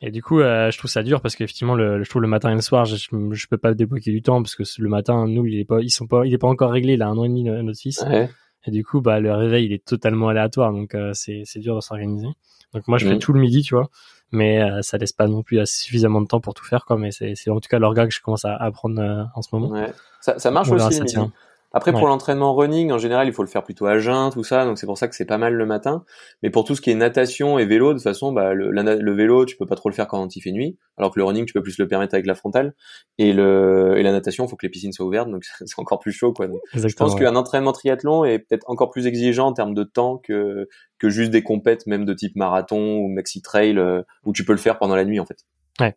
Et du coup, euh, je trouve ça dur parce qu'effectivement, le, je trouve le matin et le soir, je, je peux pas débloquer du temps parce que le matin, nous, il est pas, ils sont pas, il est pas encore réglé. Il a un an et demi notre fils. Ouais. Et du coup, bah, le réveil, il est totalement aléatoire, donc euh, c'est c'est dur de s'organiser. Donc moi, je fais mm. tout le midi, tu vois, mais euh, ça laisse pas non plus suffisamment de temps pour tout faire, quoi. Mais c'est en tout cas l'orga que je commence à apprendre en ce moment. Ouais. Ça, ça marche aussi. Après, pour l'entraînement running, en général, il faut le faire plutôt à jeun, tout ça, donc c'est pour ça que c'est pas mal le matin. Mais pour tout ce qui est natation et vélo, de toute façon, bah, le, le vélo, tu peux pas trop le faire quand il fait nuit, alors que le running, tu peux plus le permettre avec la frontale. Et, le, et la natation, il faut que les piscines soient ouvertes, donc *laughs* c'est encore plus chaud. Quoi. je pense qu'un entraînement triathlon est peut-être encore plus exigeant en termes de temps que, que juste des compètes, même de type marathon ou maxi trail, euh, où tu peux le faire pendant la nuit, en fait. Ouais.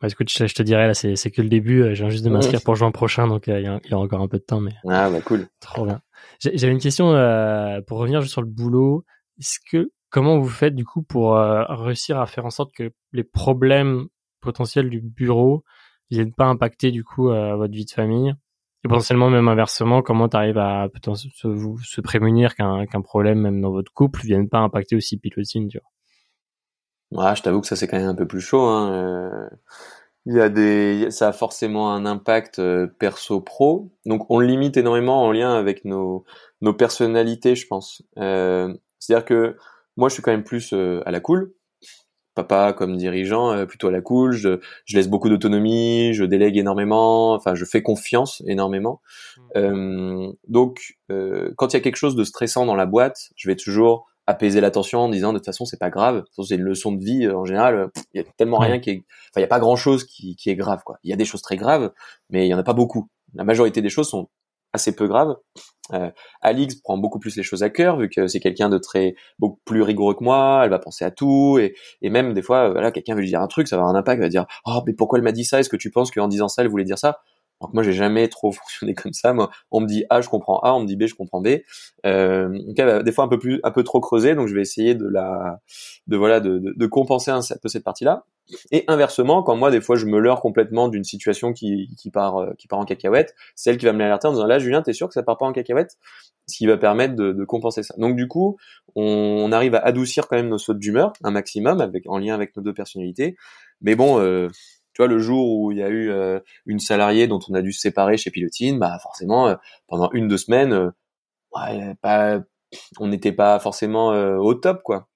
Bah, écoute, je, te dirais là, c'est, c'est que le début. Euh, viens juste de m'inscrire pour juin prochain, donc euh, il y, a encore un peu de temps. Mais ah bah cool. Trop bien. J'avais une question euh, pour revenir juste sur le boulot. Est-ce que comment vous faites du coup pour réussir à faire en sorte que les problèmes potentiels du bureau viennent pas impacter du coup votre vie de famille? Et potentiellement même inversement, comment tu arrives à se, vous, se prémunir qu'un, qu'un problème même dans votre couple vienne pas impacter aussi Pilotine, tu vois? Ouais, je t'avoue que ça c'est quand même un peu plus chaud. Hein. Euh, il y a des, ça a forcément un impact euh, perso pro. Donc on limite énormément en lien avec nos nos personnalités, je pense. Euh, C'est-à-dire que moi je suis quand même plus euh, à la cool. Papa comme dirigeant, plutôt à la cool. Je, je laisse beaucoup d'autonomie, je délègue énormément. Enfin, je fais confiance énormément. Mmh. donc quand il y a quelque chose de stressant dans la boîte, je vais toujours apaiser la tension en disant de toute façon c'est pas grave. C'est une leçon de vie euh, en général il y a tellement rien qui est enfin il y a pas grand chose qui, qui est grave quoi. Il y a des choses très graves mais il y en a pas beaucoup. La majorité des choses sont assez peu graves. Euh, Alix prend beaucoup plus les choses à cœur vu que c'est quelqu'un de très beaucoup plus rigoureux que moi elle va penser à tout et, et même des fois voilà quelqu'un veut lui dire un truc ça va avoir un impact elle va dire oh mais pourquoi elle m'a dit ça? Est-ce que tu penses qu'en disant ça elle voulait dire ça? Donc moi j'ai jamais trop *laughs* fonctionné comme ça. Moi, on me dit A, je comprends A, on me dit B, je comprends B. Euh, bah, des fois un peu plus, un peu trop creusé. Donc je vais essayer de la, de voilà, de, de, de compenser un, peu cette partie-là. Et inversement, quand moi des fois je me leurre complètement d'une situation qui, qui part, euh, qui part en cacahuète, c'est elle qui va me l'alerter en disant là Julien, t'es sûr que ça part pas en cacahuète? Ce qui va permettre de, de compenser ça. Donc du coup, on, arrive à adoucir quand même nos sautes d'humeur un maximum avec en lien avec nos deux personnalités. Mais bon. Euh, tu vois, le jour où il y a eu euh, une salariée dont on a dû se séparer chez Pilotine, bah forcément, euh, pendant une deux semaines, euh, ouais, pas, on n'était pas forcément au top, quoi.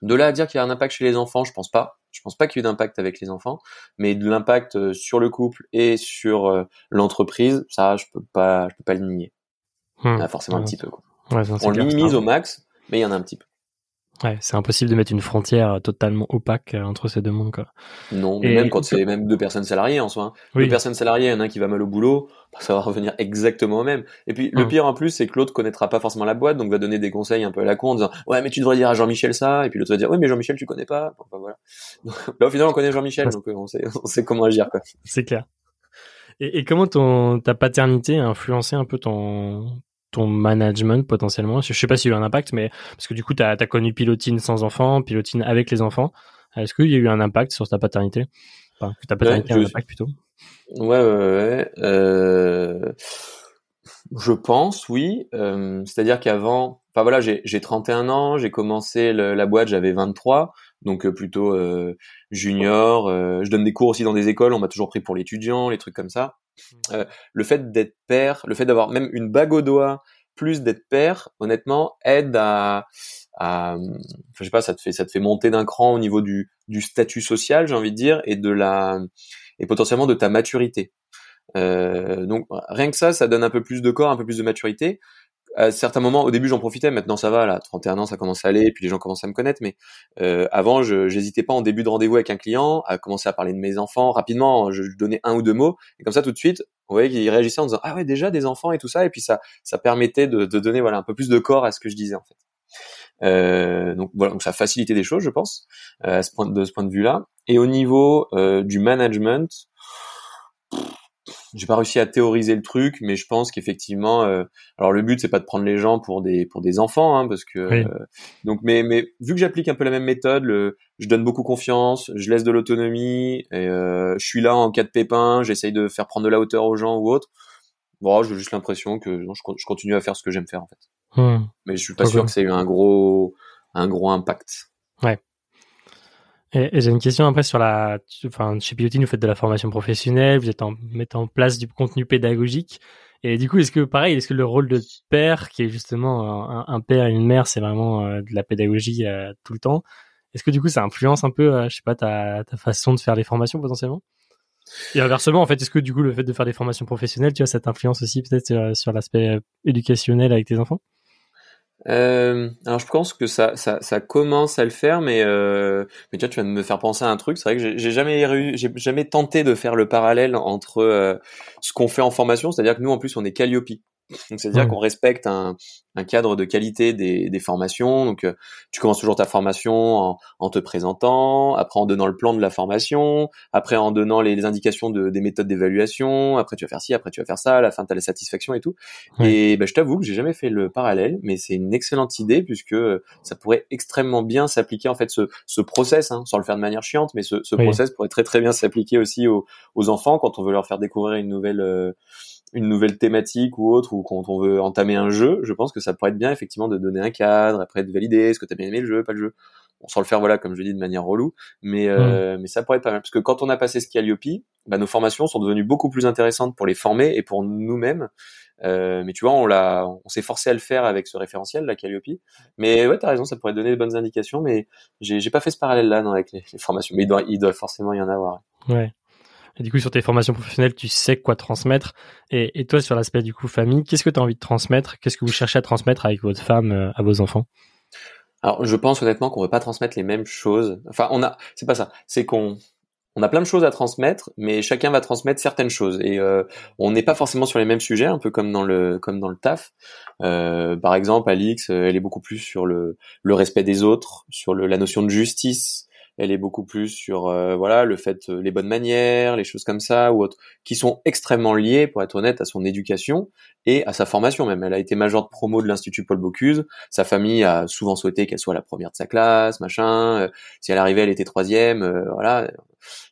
De là à dire qu'il y a un impact chez les enfants, je pense pas. Je pense pas qu'il y ait d'impact avec les enfants, mais de l'impact sur le couple et sur l'entreprise, ça, je peux pas, je peux pas le nier. Hmm. Il y a forcément un petit peu. Quoi. on le minimise au max, mais il y en a un petit peu. Ouais, c'est impossible de mettre une frontière totalement opaque euh, entre ces deux mondes, quoi. Non, mais même quand c'est même deux personnes salariées en soi. Hein. Deux personnes salariées, il y en a un qui va mal au boulot, *laughs* ça va revenir exactement au même. Et puis le hum. pire en plus, c'est que l'autre connaîtra pas forcément la boîte, donc va donner des conseils un peu à la con en disant ouais mais tu devrais dire à Jean-Michel ça, et puis l'autre va dire ouais mais Jean-Michel tu connais pas. Enfin, voilà. *laughs* là au final on connaît Jean-Michel, donc euh, on sait, *laughs* on sait comment agir quoi. C'est clair. Et, et comment ton ta paternité a influencé un peu ton ton management potentiellement Je sais pas s'il y a eu un impact, mais parce que du coup, tu as, connu Pilotine sans enfants, Pilotine avec les enfants. Est-ce qu'il y a eu un impact sur ta paternité? Enfin, que ta paternité a un impact plutôt Ouais, ouais, ouais. Euh... Je pense, oui. Euh, c'est-à-dire qu'avant, enfin voilà, j'ai 31 ans, j'ai commencé la boîte, j'avais 23, donc euh, plutôt euh, junior. je donne des cours aussi dans des écoles, on m'a toujours pris pour l'étudiant, les trucs comme ça. Euh, le fait d'être père, le fait d'avoir même une bague au doigt, plus d'être père, honnêtement, aide à, à je sais pas, ça te fait, ça te fait monter d'un cran au niveau du, du statut social, j'ai envie de dire, et de la, et potentiellement de ta maturité. donc rien que ça, ça donne un peu plus de corps, un peu plus de maturité à certains moments, au début, j'en profitais. Maintenant, ça va. Là, 31 ans, ça commence à aller, et puis les gens commencent à me connaître. Mais euh, avant, je j'hésitais pas en début de rendez-vous avec un client à commencer à parler de mes enfants rapidement. Je, donnais un ou deux mots, et comme ça, tout de suite, vous voyez qu'ils réagissaient en disant ah ouais, déjà des enfants et tout ça. Et puis ça, ça permettait de, de donner voilà un peu plus de corps à ce que je disais en fait. Euh, donc voilà, donc ça facilitait des choses, je pense, euh, à ce point, de ce point de vue-là. Et au niveau euh, du management, j'ai pas réussi à théoriser le truc, mais je pense qu'effectivement, euh, alors le but c'est pas de prendre les gens pour des pour des enfants, hein, parce que euh, donc mais mais vu que j'applique un peu la même méthode, le, je donne beaucoup confiance, je laisse de l'autonomie, et euh, je suis là en cas de pépin, j'essaye de faire prendre de la hauteur aux gens ou autres. Bon, j'ai juste l'impression que non, je, je, continue à faire ce que j'aime faire en fait. Hmm. Mais je suis pas sûr que ça ait eu un gros un gros impact. Ouais. Et, j'ai une question après sur la, enfin, chez Pilotin, vous faites de la formation professionnelle, vous êtes en mettant en place du contenu pédagogique. Et du coup, est-ce que pareil, est-ce que le rôle de père, qui est justement un, père et une mère, c'est vraiment euh, de la pédagogie euh, tout le temps, est-ce que du coup, ça influence un peu, euh, je sais pas, ta, ta façon de faire les formations potentiellement? Et inversement, en fait, est-ce que du coup, le fait de faire des formations professionnelles, tu vois, ça t'influence aussi peut-être sur l'aspect éducationnel avec tes enfants? Euh, alors je pense que ça, ça, ça, commence à le faire, mais euh, mais tu tu viens de me faire penser à un truc. C'est vrai que j'ai jamais j'ai jamais tenté de faire le parallèle entre euh, ce qu'on fait en formation, c'est-à-dire que nous en plus on est Calliope. Donc c'est-à-dire qu'on respecte un, un, cadre de qualité des, des formations. Donc euh, tu commences toujours ta formation en, en, te présentant, après en donnant le plan de la formation, après en donnant les, indications de, des méthodes d'évaluation, après tu vas faire ci, après tu vas faire ça, à la fin tu as la satisfaction et tout. Et ben, je t'avoue que j'ai jamais fait le parallèle, mais c'est une excellente idée puisque ça pourrait extrêmement bien s'appliquer en fait ce, ce process, hein, sans le faire de manière chiante, mais ce, ce process pourrait très très bien s'appliquer aussi aux, aux, enfants quand on veut leur faire découvrir une nouvelle euh, une nouvelle thématique ou autre, ou quand on veut entamer un jeu, je pense que ça pourrait être bien effectivement de donner un cadre, après de valider, est-ce que tu as bien aimé le jeu, pas le jeu. On sans le faire voilà comme je dis de manière relou, mais euh, mais ça pourrait être pas mal parce que quand on a passé ce Calliope, bah, nos formations sont devenues beaucoup plus intéressantes pour les former et pour nous-mêmes. Euh, mais tu vois, on l'a, on s'est forcé à le faire avec ce référentiel, la Calliope. Mais ouais, t'as raison, ça pourrait donner des bonnes indications. Mais j'ai, j'ai pas fait ce parallèle-là non, avec les, les, formations. Mais il doit, il doit forcément y en avoir. Ouais. Et du coup, sur tes formations professionnelles, tu sais quoi transmettre. Et, toi, sur l'aspect du coup famille, qu'est-ce que tu as envie de transmettre? Qu'est-ce que vous cherchez à transmettre avec votre femme euh, à vos enfants? Alors, je pense honnêtement qu'on veut pas transmettre les mêmes choses. Enfin, on a, c'est pas ça. C'est qu'on on a plein de choses à transmettre, mais chacun va transmettre certaines choses et euh, on n'est pas forcément sur les mêmes sujets, un peu comme dans le comme dans le taf. Euh, par exemple, Alix, elle est beaucoup plus sur le respect des autres, sur la notion de justice, elle est beaucoup plus sur euh, voilà le fait euh, les bonnes manières, les choses comme ça ou autres, qui sont extrêmement liées, pour être honnête, à son éducation et à sa formation même. Elle a été majeure de promo de l'institut Paul Bocuse. Sa famille a souvent souhaité qu'elle soit la première de sa classe, machin. Euh, si elle arrivait, elle était troisième. voilà,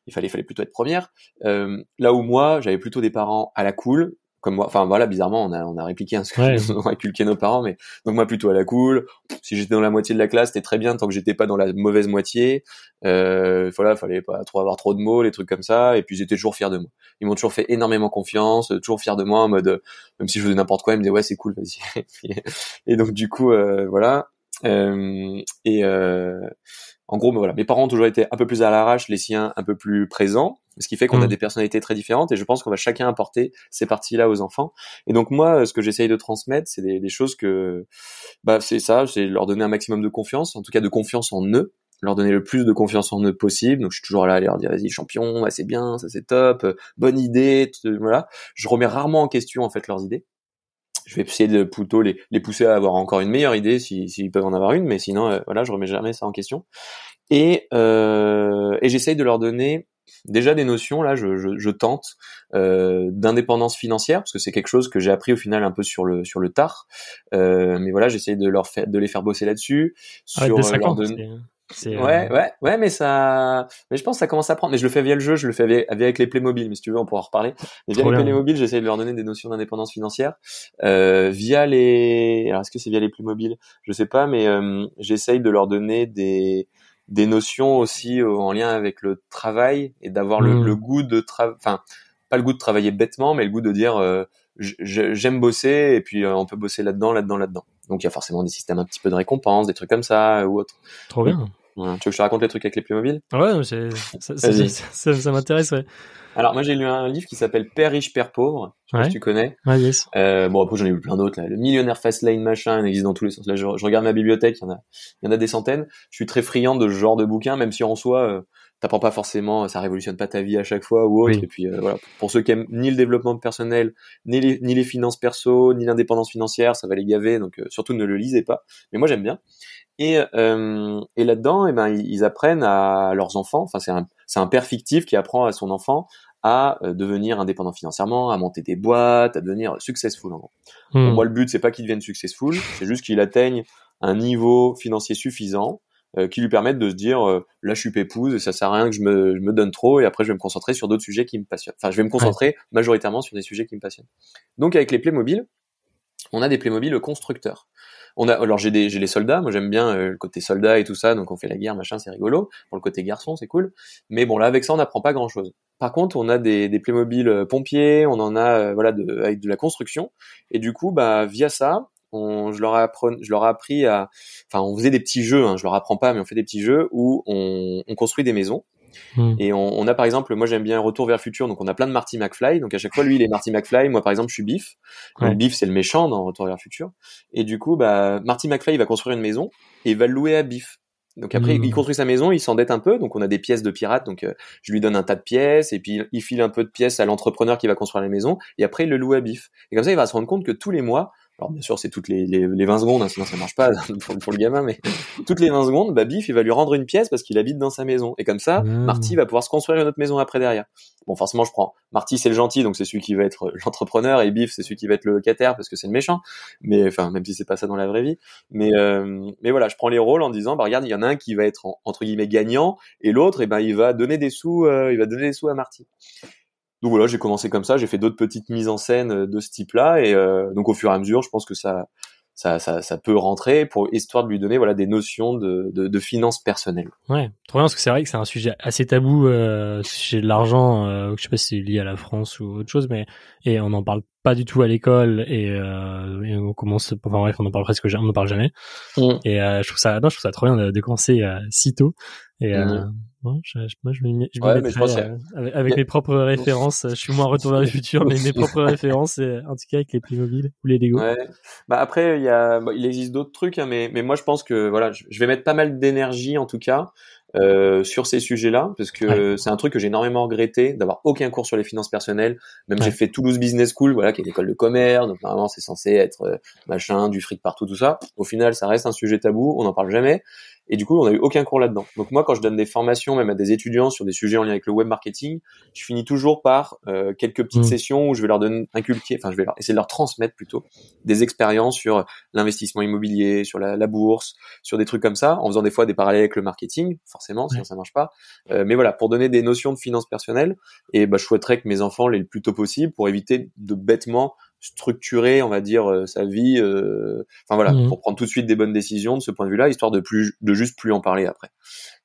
il fallait, fallait plutôt être première. là où moi, j'avais plutôt des parents à la cool, comme moi enfin voilà bizarrement on a on a répliqué un ce que *laughs* on a inculqué nos parents mais donc moi plutôt à la cool. Si j'étais dans la moitié de la classe c'était très bien tant que j'étais pas dans la mauvaise moitié. Euh, voilà fallait pas trop avoir trop de mots les trucs comme ça et puis j'étais toujours fier de moi. Ils m'ont toujours fait énormément confiance toujours fier de moi en mode même si je faisais n'importe quoi ils me disaient ouais c'est cool vas-y. *laughs* Et donc du coup euh, voilà. Euh, et euh, en gros, voilà, mes parents ont toujours été un peu plus à l'arrache, les siens un peu plus présents, ce qui fait qu'on a mm. des personnalités très différentes et je pense qu'on va chacun apporter ces parties-là aux enfants. Et donc moi, ce que j'essaye de transmettre, c'est des, choses que, bah, c'est ça, c'est leur donner un maximum de confiance, en tout cas de confiance en eux, leur donner le plus de confiance en eux possible. Donc je suis toujours là à leur dire vas-y champion, c'est bien, ça c'est top, bonne idée, voilà. Je remets rarement en question en fait leurs idées je vais essayer de plutôt les, les pousser à avoir encore une meilleure idée s'ils si, peuvent en avoir une, mais sinon, euh, voilà, je remets jamais ça en question. Et, euh, et j'essaye de leur donner déjà des notions, là, je, je, je tente, euh, d'indépendance financière, parce que c'est quelque chose que j'ai appris au final un peu sur le, sur le tard. Euh, mais voilà, j'essaye de, leur faire, de les faire bosser là-dessus. Sur, euh, leur donner... Ouais, euh, ouais, ouais, mais ça, mais je pense que ça commence à prendre. Mais je le fais via le jeu, je le fais avec, avec les Playmobil, mais si tu veux, on pourra en reparler. Mais via les Playmobil, j'essaie de leur donner des notions d'indépendance financière. Euh, via les, alors est-ce que c'est via les Playmobil? Je sais pas, mais euh, j'essaye de leur donner des des notions aussi euh, en lien avec le travail et d'avoir le, hmm. le, goût de travailler, enfin pas le goût de travailler bêtement, mais le goût de dire euh, j'aime bosser et puis on peut bosser là-dedans, là-dedans, là-dedans. Donc il y a forcément des systèmes un petit peu de récompense, des trucs comme ça ou autre. Trop bien. Tu veux que je te raconte les trucs avec les Playmobil? Ouais, ça, ça, ça, m'intéresse, ouais. Alors moi j'ai lu un livre qui s'appelle Père riche, Père pauvre, je sais pas si tu connais. Ouais, yes. Euh, bon après j'en ai lu plein d'autres là. Le millionnaire Fastlane machin, il existe dans tous les sens. Là je, regarde ma bibliothèque, il y en a, il y en a des centaines. Je suis très friand de ce genre de bouquins, même si en soi euh, t'apprends pas forcément, ça révolutionne pas ta vie à chaque fois ou autre. Et puis euh, voilà, pour ceux qui aiment ni le développement personnel, ni les, ni les finances perso, ni l'indépendance financière, ça va les gaver. Donc euh, surtout ne le lisez pas. Mais moi j'aime bien. Et, euh, et là-dedans, eh ben, ils apprennent à leurs enfants. Enfin, c'est un, c'est un père fictif qui apprend à son enfant à euh, devenir indépendant financièrement, à monter des boîtes, à devenir successful. En gros. Hmm. moi, le but, c'est pas qu'il devienne successful, c'est juste qu'il atteigne un niveau financier suffisant euh, qui lui permette de se dire euh, là je suis pépouse et ça sert à rien que je me, je me donne trop et après je vais me concentrer sur d'autres sujets qui me passionnent. Enfin, je vais me concentrer majoritairement sur des sujets qui me passionnent. Donc avec les Playmobil, on a des Playmobil constructeurs. On a alors j'ai des j'ai les soldats. Moi j'aime bien euh, le côté soldat et tout ça donc on fait la guerre machin c'est rigolo. Pour le côté garçon c'est cool. Mais bon là avec ça on n'apprend pas grand chose par contre on a des des Playmobil euh, pompiers on en a euh, voilà de, avec de la construction. Et du coup bah via ça on, je leur ai appris, je leur ai appris à, enfin, on faisait des petits jeux, hein, je leur apprends pas, mais on fait des petits jeux où on, on construit des maisons. Hmm. Et on, on, a par exemple, moi j'aime bien Retour vers le futur, donc on a plein de Marty McFly. Donc à chaque fois, lui il est Marty McFly, moi par exemple je suis Biff. Biff c'est le méchant dans Retour vers le futur. Et du coup, bah Marty McFly il va construire une maison et il va le louer à Biff. Donc après, hmm. il construit sa maison, il s'endette un peu, donc on a des pièces de pirates, donc euh, je lui donne un tas de pièces, et puis il file un peu de pièces à l'entrepreneur qui va construire la maison, et après il le loue à Biff. Et comme ça, il va se rendre compte que tous les mois, alors bien sûr c'est toutes les, les, les 20 secondes, hein, sinon ça marche pas *laughs* pour, pour, le gamin, mais *laughs* toutes les 20 secondes, bah Biff il va lui rendre une pièce parce qu'il habite dans sa maison. Et comme ça, mmh. Marty va pouvoir se construire une autre maison après derrière. Bon forcément je prends Marty c'est le gentil, donc c'est celui qui va être *laughs* l'entrepreneur, et Biff c'est celui qui va être le locataire parce que c'est le méchant. Mais enfin même si c'est pas ça dans la vraie vie. Mais euh, mais voilà, je prends les rôles en disant bah regarde il y en a un qui va être entre guillemets gagnant et l'autre et eh ben il va donner des sous, euh, il va donner des sous à Marty. Donc voilà, j'ai commencé comme ça, j'ai fait d'autres petites mises en scène euh, de ce type-là, et euh, donc au fur et à mesure, je pense que ça, ça, ça, ça, peut rentrer pour histoire de lui donner voilà des notions de, de, de finances personnelles. Ouais, trop bien parce que c'est vrai que c'est un sujet assez tabou, euh, sujet de l'argent. Euh, je sais pas si c'est lié à la France ou autre chose, mais et on n'en parle pas du tout à l'école et, euh, et, on commence. Enfin bref, on en parle presque, on n'en parle jamais. Mm. Et euh, je trouve ça, non, je trouve ça trop bien de, de commencer euh, si tôt. Et mm. Bon, je, moi, je me, je ouais, euh, avec, mes propres références. Je suis moins retour vers le futur, mais mes propres *laughs* références, en tout cas avec les Playmobil ou les Lego. Ouais. Bah après, il y a, il existe d'autres trucs, hein, mais, mais moi, je pense que voilà, je, vais mettre pas mal d'énergie, en tout cas, euh, sur ces sujets-là, parce que c'est un truc que j'ai énormément regretté d'avoir aucun cours sur les finances personnelles. Même j'ai fait Toulouse Business School, voilà, qui est l'école de commerce, donc normalement c'est censé être euh, machin, du fric partout, tout ça. Au final, ça reste un sujet tabou, on n'en parle jamais. Et du coup, on n'a eu aucun cours là-dedans. Donc moi, quand je donne des formations, même à des étudiants sur des sujets en lien avec le web marketing, je finis toujours par euh, quelques petites mmh. sessions où je vais leur donner inculquer, enfin je vais leur, essayer de leur transmettre plutôt des expériences sur l'investissement immobilier, sur la, la, bourse, sur des trucs comme ça, en faisant des fois des parallèles avec le marketing, forcément, sinon ça marche pas. Euh, mais voilà, pour donner des notions de finances personnelles, et bah, je souhaiterais que mes enfants l'aient le plus tôt possible pour éviter de bêtement structurer, on va dire, euh, sa vie. Euh, enfin voilà, mmh. pour prendre tout de suite des bonnes décisions de ce point de vue-là, histoire de plus, de juste plus en parler après.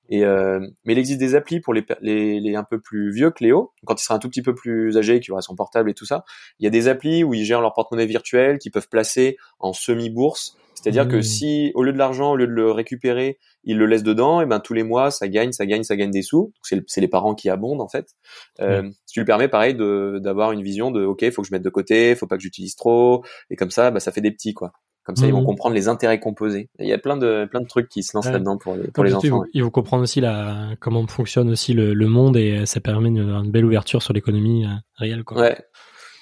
Et euh, mais il existe des applis pour les, les, les, un peu plus vieux que Léo, quand il sera un tout petit peu plus âgé, qui aura son portable et tout ça. Il y a des applis où ils gèrent leur porte-monnaie virtuel, qui peuvent placer en semi-bourse c'est-à-dire que mmh. si, au lieu de l'argent, au lieu de le récupérer, il le laisse dedans, et ben tous les mois, ça gagne, ça gagne, ça gagne des sous. C'est les parents qui abondent en fait. Euh, mmh. Tu lui permets, pareil, d'avoir une vision de, ok, faut que je mette de côté, faut pas que j'utilise trop, et comme ça, bah, ça fait des petits quoi. Comme ça, ils vont mmh. comprendre les intérêts composés. il y a plein de plein de trucs qui se lancent là-dedans pour les, pour les enfants. Ils vont, comprendre aussi la comment fonctionne aussi le, le monde et ça permet une, une belle ouverture sur l'économie euh, réelle. Quoi. Ouais,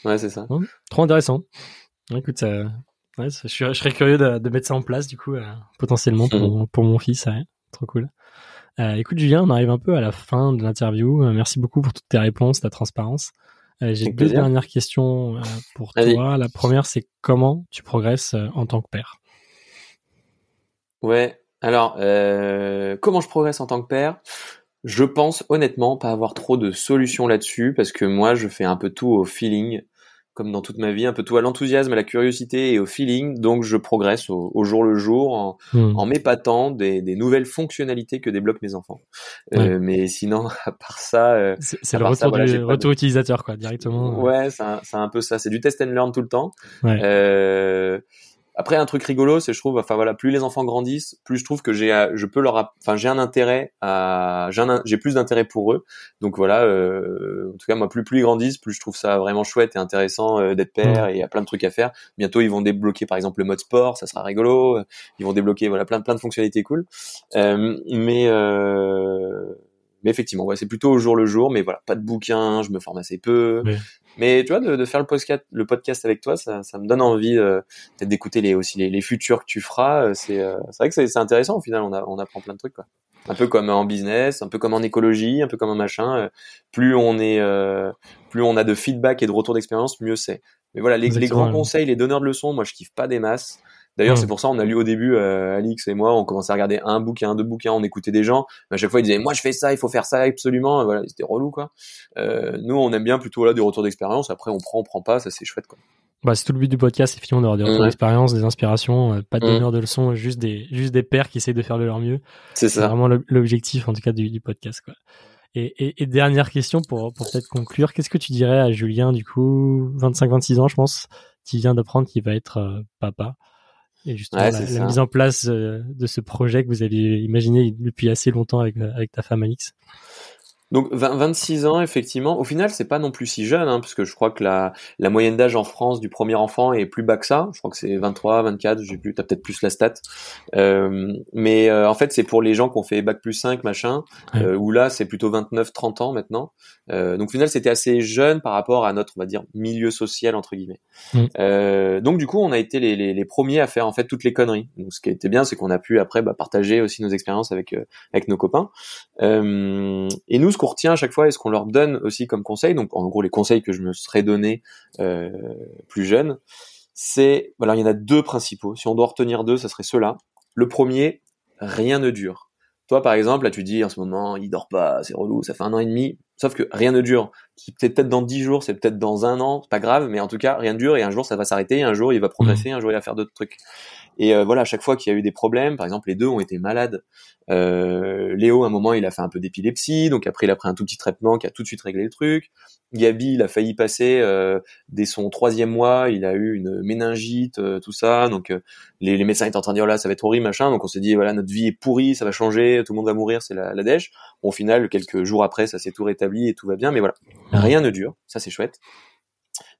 ouais, c'est ça. trop intéressant. Écoute, ça, Ouais, je, je, serais curieux de, de, mettre ça en place du coup, euh, potentiellement pour, mon, pour mon fils. Trop cool. Euh, écoute Julien, on arrive un peu à la fin de l'interview. Euh, merci beaucoup pour toutes tes réponses, ta transparence. Euh, J'ai deux dernières questions euh, pour toi. La première, c'est comment tu progresses en tant que père? Ouais. Alors, comment je progresse en tant que père? Je pense honnêtement pas avoir trop de solutions là-dessus parce que moi, je fais un peu tout au feeling comme dans toute ma vie, un peu tout à l'enthousiasme, à la curiosité et au feeling. Donc, je progresse au, jour le jour en, hmm. en m'épatant des, des, nouvelles fonctionnalités que débloquent mes enfants. Euh, mais sinon, *laughs* à part ça, euh, c'est le retour, retour utilisateur, quoi, directement. Ouais, c'est un, un, peu ça. C'est du test and learn tout le temps. Ouais. Euh, après un truc rigolo, c'est je trouve, enfin voilà, plus les enfants grandissent, plus je trouve que j'ai, euh, je peux leur, enfin j'ai un intérêt à, j'ai plus d'intérêt pour eux. Donc voilà, euh, en tout cas moi plus plus ils grandissent, plus je trouve ça vraiment chouette et intéressant euh, d'être père et il y a plein de trucs à faire. Bientôt ils vont débloquer par exemple le mode sport, ça sera rigolo. Ils vont débloquer voilà plein plein de fonctionnalités cool. mais mais effectivement, ouais, c'est plutôt au jour le jour, mais voilà, pas de bouquin, je me forme assez peu. Mais tu vois, de, de, faire le podcast, le podcast avec toi, ça, ça me donne envie euh, peut-être d'écouter les, aussi les, les, futurs que tu feras. Euh, c'est euh, c'est vrai que c'est intéressant au final, on, a, on apprend plein de trucs. Quoi. Un peu comme en business, un peu comme en écologie, un peu comme en machin. Euh, plus on est, plus on a de feedback et de retour d'expérience, mieux c'est. Mais voilà, les, les grands conseils, les donneurs de leçons, moi je kiffe pas des masses. D'ailleurs, c'est pour ça on a lu au début, euh, Alix et moi, on commençait à regarder un bouquin, deux bouquins, on écoutait des gens. Mais à chaque fois, ils disaient moi je fais ça, il faut faire ça absolument. voilà, c'était relou quoi. Euh, nous, on aime bien plutôt là du retour d'expérience. Après, on prend, on prend pas, ça c'est chouette quoi. Bah, c'est tout le but du podcast, effectivement, d'avoir des retours d'expérience, des inspirations, euh, pas de donneurs de leçons, juste des, juste des pères qui essayent de faire de leur mieux. C'est ça. C'est vraiment l'objectif, en tout cas, du, du podcast, quoi. Et, et, et, dernière question pour, pour peut-être conclure, qu'est-ce que tu dirais à Julien, du coup, 25-26 ans, je pense, qui vient d'apprendre qu'il va être euh, papa? Et justement la, mise en place euh, de ce projet que vous aviez imaginé depuis assez longtemps avec, euh, avec ta femme Alix donc 26 ans, effectivement. Au final, c'est pas non plus si jeune, hein, parce que je crois que la, la moyenne d'âge en France du premier enfant est plus bas que ça. Je crois que c'est 23, 24, j'ai plus, t'as peut-être plus la stat. Euh, mais euh, en fait, c'est pour les gens qui ont fait bac plus 5, machin, euh, où là, c'est plutôt 29, 30 ans maintenant. Euh, donc au final, c'était assez jeune par rapport à notre, on va dire, milieu social entre guillemets. Mm. Euh, donc du coup, on a été les, les, les, premiers à faire en fait toutes les conneries. Donc ce qui était bien, c'est qu'on a pu après bah, partager aussi nos expériences avec avec nos copains. et nous, ce qu'on retient à chaque fois et ce qu'on leur donne aussi comme conseil, donc en gros les conseils que je me serais donné euh, plus jeune, c'est voilà, il y en a deux principaux. Si on doit retenir deux, ça serait ceux-là. Le premier, rien ne dure. Toi, par exemple, là, tu dis en ce moment, il dort pas, c'est relou, ça fait un an et demi. Sauf que rien ne dure. C'est peut-être dans dix jours, c'est peut-être dans un an, pas grave, mais en tout cas, rien ne dure et un jour, ça va s'arrêter, un jour, il va progresser, un jour, il va faire d'autres trucs. Et euh, voilà, à chaque fois qu'il y a eu des problèmes, par exemple, les deux ont été malades. Euh, Léo, à un moment, il a fait un peu d'épilepsie, donc après, il a pris un tout petit traitement qui a tout de suite réglé le truc. Gabi, il a failli passer euh, dès son troisième mois, il a eu une méningite, euh, tout ça. Donc euh, les, les, médecins étaient en train de dire là, ça va être horrible, machin. Donc on s'est dit voilà, notre vie est pourrie, ça va changer, tout le monde va mourir, c'est la, la dèche. Bon, au final, quelques jours après, ça s'est tout rétabli et tout va bien. Mais voilà, rien ne dure, ça c'est chouette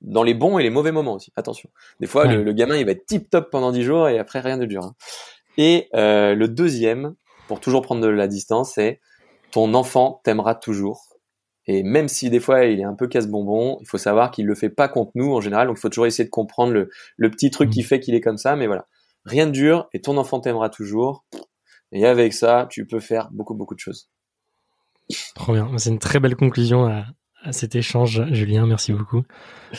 dans les bons et les mauvais moments aussi. Attention. Des fois, le, gamin, il va être tip top pendant 10 jours et après, rien ne dure. Hein. Et euh, le deuxième, pour toujours prendre de la distance, c'est ton enfant t'aimera toujours. Et même si des fois il est un peu casse-bonbon, il faut savoir qu'il le fait pas contre nous en général. Donc il faut toujours essayer de comprendre le, le petit truc qui mmh. fait qu'il est comme ça. Mais voilà, rien ne dure et ton enfant t'aimera toujours. Et avec ça, tu peux faire beaucoup beaucoup de choses. Trop bien. C'est une très belle conclusion à, à cet échange, Julien. Merci beaucoup.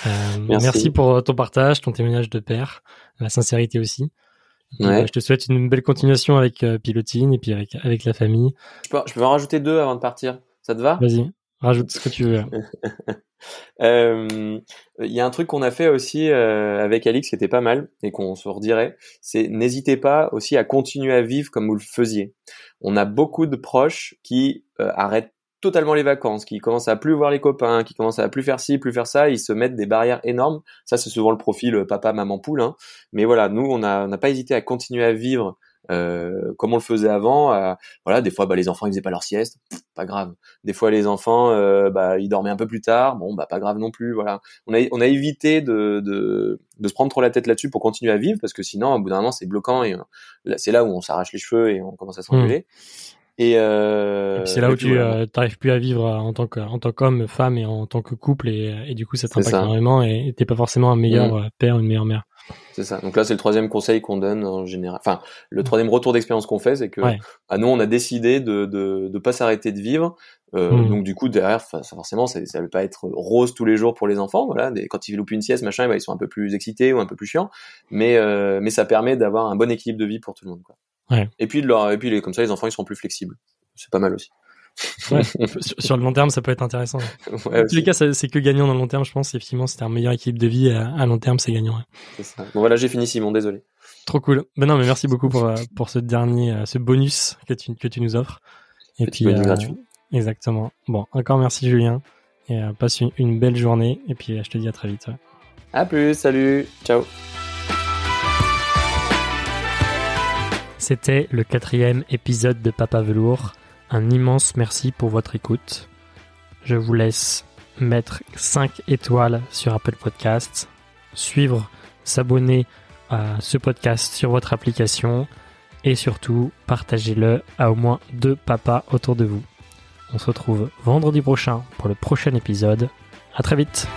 Euh, merci. pour ton partage, ton témoignage de père, la sincérité aussi. Euh, je te souhaite une belle continuation avec euh, Pilotine et puis avec, avec la famille. Je peux, je peux en rajouter deux avant de partir. Ça te va? Vas-y, rajoute ce que tu veux. *laughs* Il y a un truc qu'on a fait aussi avec Alix qui était pas mal et qu'on se redirait, c'est n'hésitez pas aussi à continuer à vivre comme vous le faisiez. On a beaucoup de proches qui arrêtent totalement les vacances, qui commencent à plus voir les copains, qui commencent à plus faire ci, plus faire ça, ils se mettent des barrières énormes. Ça, c'est souvent le profil euh, papa, maman, poule. Hein. Mais voilà, nous, on n'a pas hésité à continuer à vivre euh, comme on le faisait avant. voilà, des fois, bah, les enfants ils faisaient pas leur sieste, pas grave. Des fois, les enfants, euh, bah, ils dormaient un peu plus tard, bon, bah, pas grave non plus. Voilà, on a évité de se prendre trop la tête là-dessus pour continuer à vivre parce que sinon, au bout d'un moment, c'est bloquant et c'est là où on s'arrache les cheveux et on commence à s'engueuler. Mmh. Et, euh, c'est là où tu euh, n'arrives plus à vivre en tant que en tant qu'homme, femme et en tant que couple et, et du coup ça t'impacte énormément et t'es pas forcément un meilleur mmh. père ou une meilleure mère. C'est ça. Donc là c'est le troisième conseil qu'on donne en général. Enfin le mmh. troisième retour d'expérience qu'on fait, c'est que à ah, nous on a décidé de de, de pas s'arrêter de vivre. Euh, mmh. Donc du coup derrière forcément ça, ça veut pas être rose tous les jours pour les enfants. Voilà, quand ils loupent une sieste machin, bah, ils sont un peu plus excités ou un peu plus chiants. Mais euh, mais ça permet d'avoir un bon équilibre de vie pour tout le monde. Quoi. Et puis, leur, et puis comme ça, les enfants, ils seront plus flexibles. C'est pas mal aussi. Ouais, *laughs* sur, le long terme, ça peut être intéressant. Ouais, en tous les cas, c'est que gagnant dans le long terme, je pense. Effectivement, c'était un meilleur équilibre de vie à, long terme, c'est gagnant. Ça. Bon, voilà, j'ai fini, Simon, désolé. Trop cool. Ben non, mais merci beaucoup pour, euh, pour ce dernier, euh, ce bonus que tu, que tu nous offres. Et Petit puis, euh, gratuit. Exactement. Bon, encore merci, Julien. Et passe une, une, belle journée. Et puis, je te dis à très vite. À plus, salut, ciao. C'était le quatrième épisode de Papa Velours. Un immense merci pour votre écoute. Je vous laisse mettre 5 étoiles sur Apple Podcasts, suivre, s'abonner à ce podcast sur votre application et surtout partagez-le à au moins deux papas autour de vous. On se retrouve vendredi prochain pour le prochain épisode. À très vite.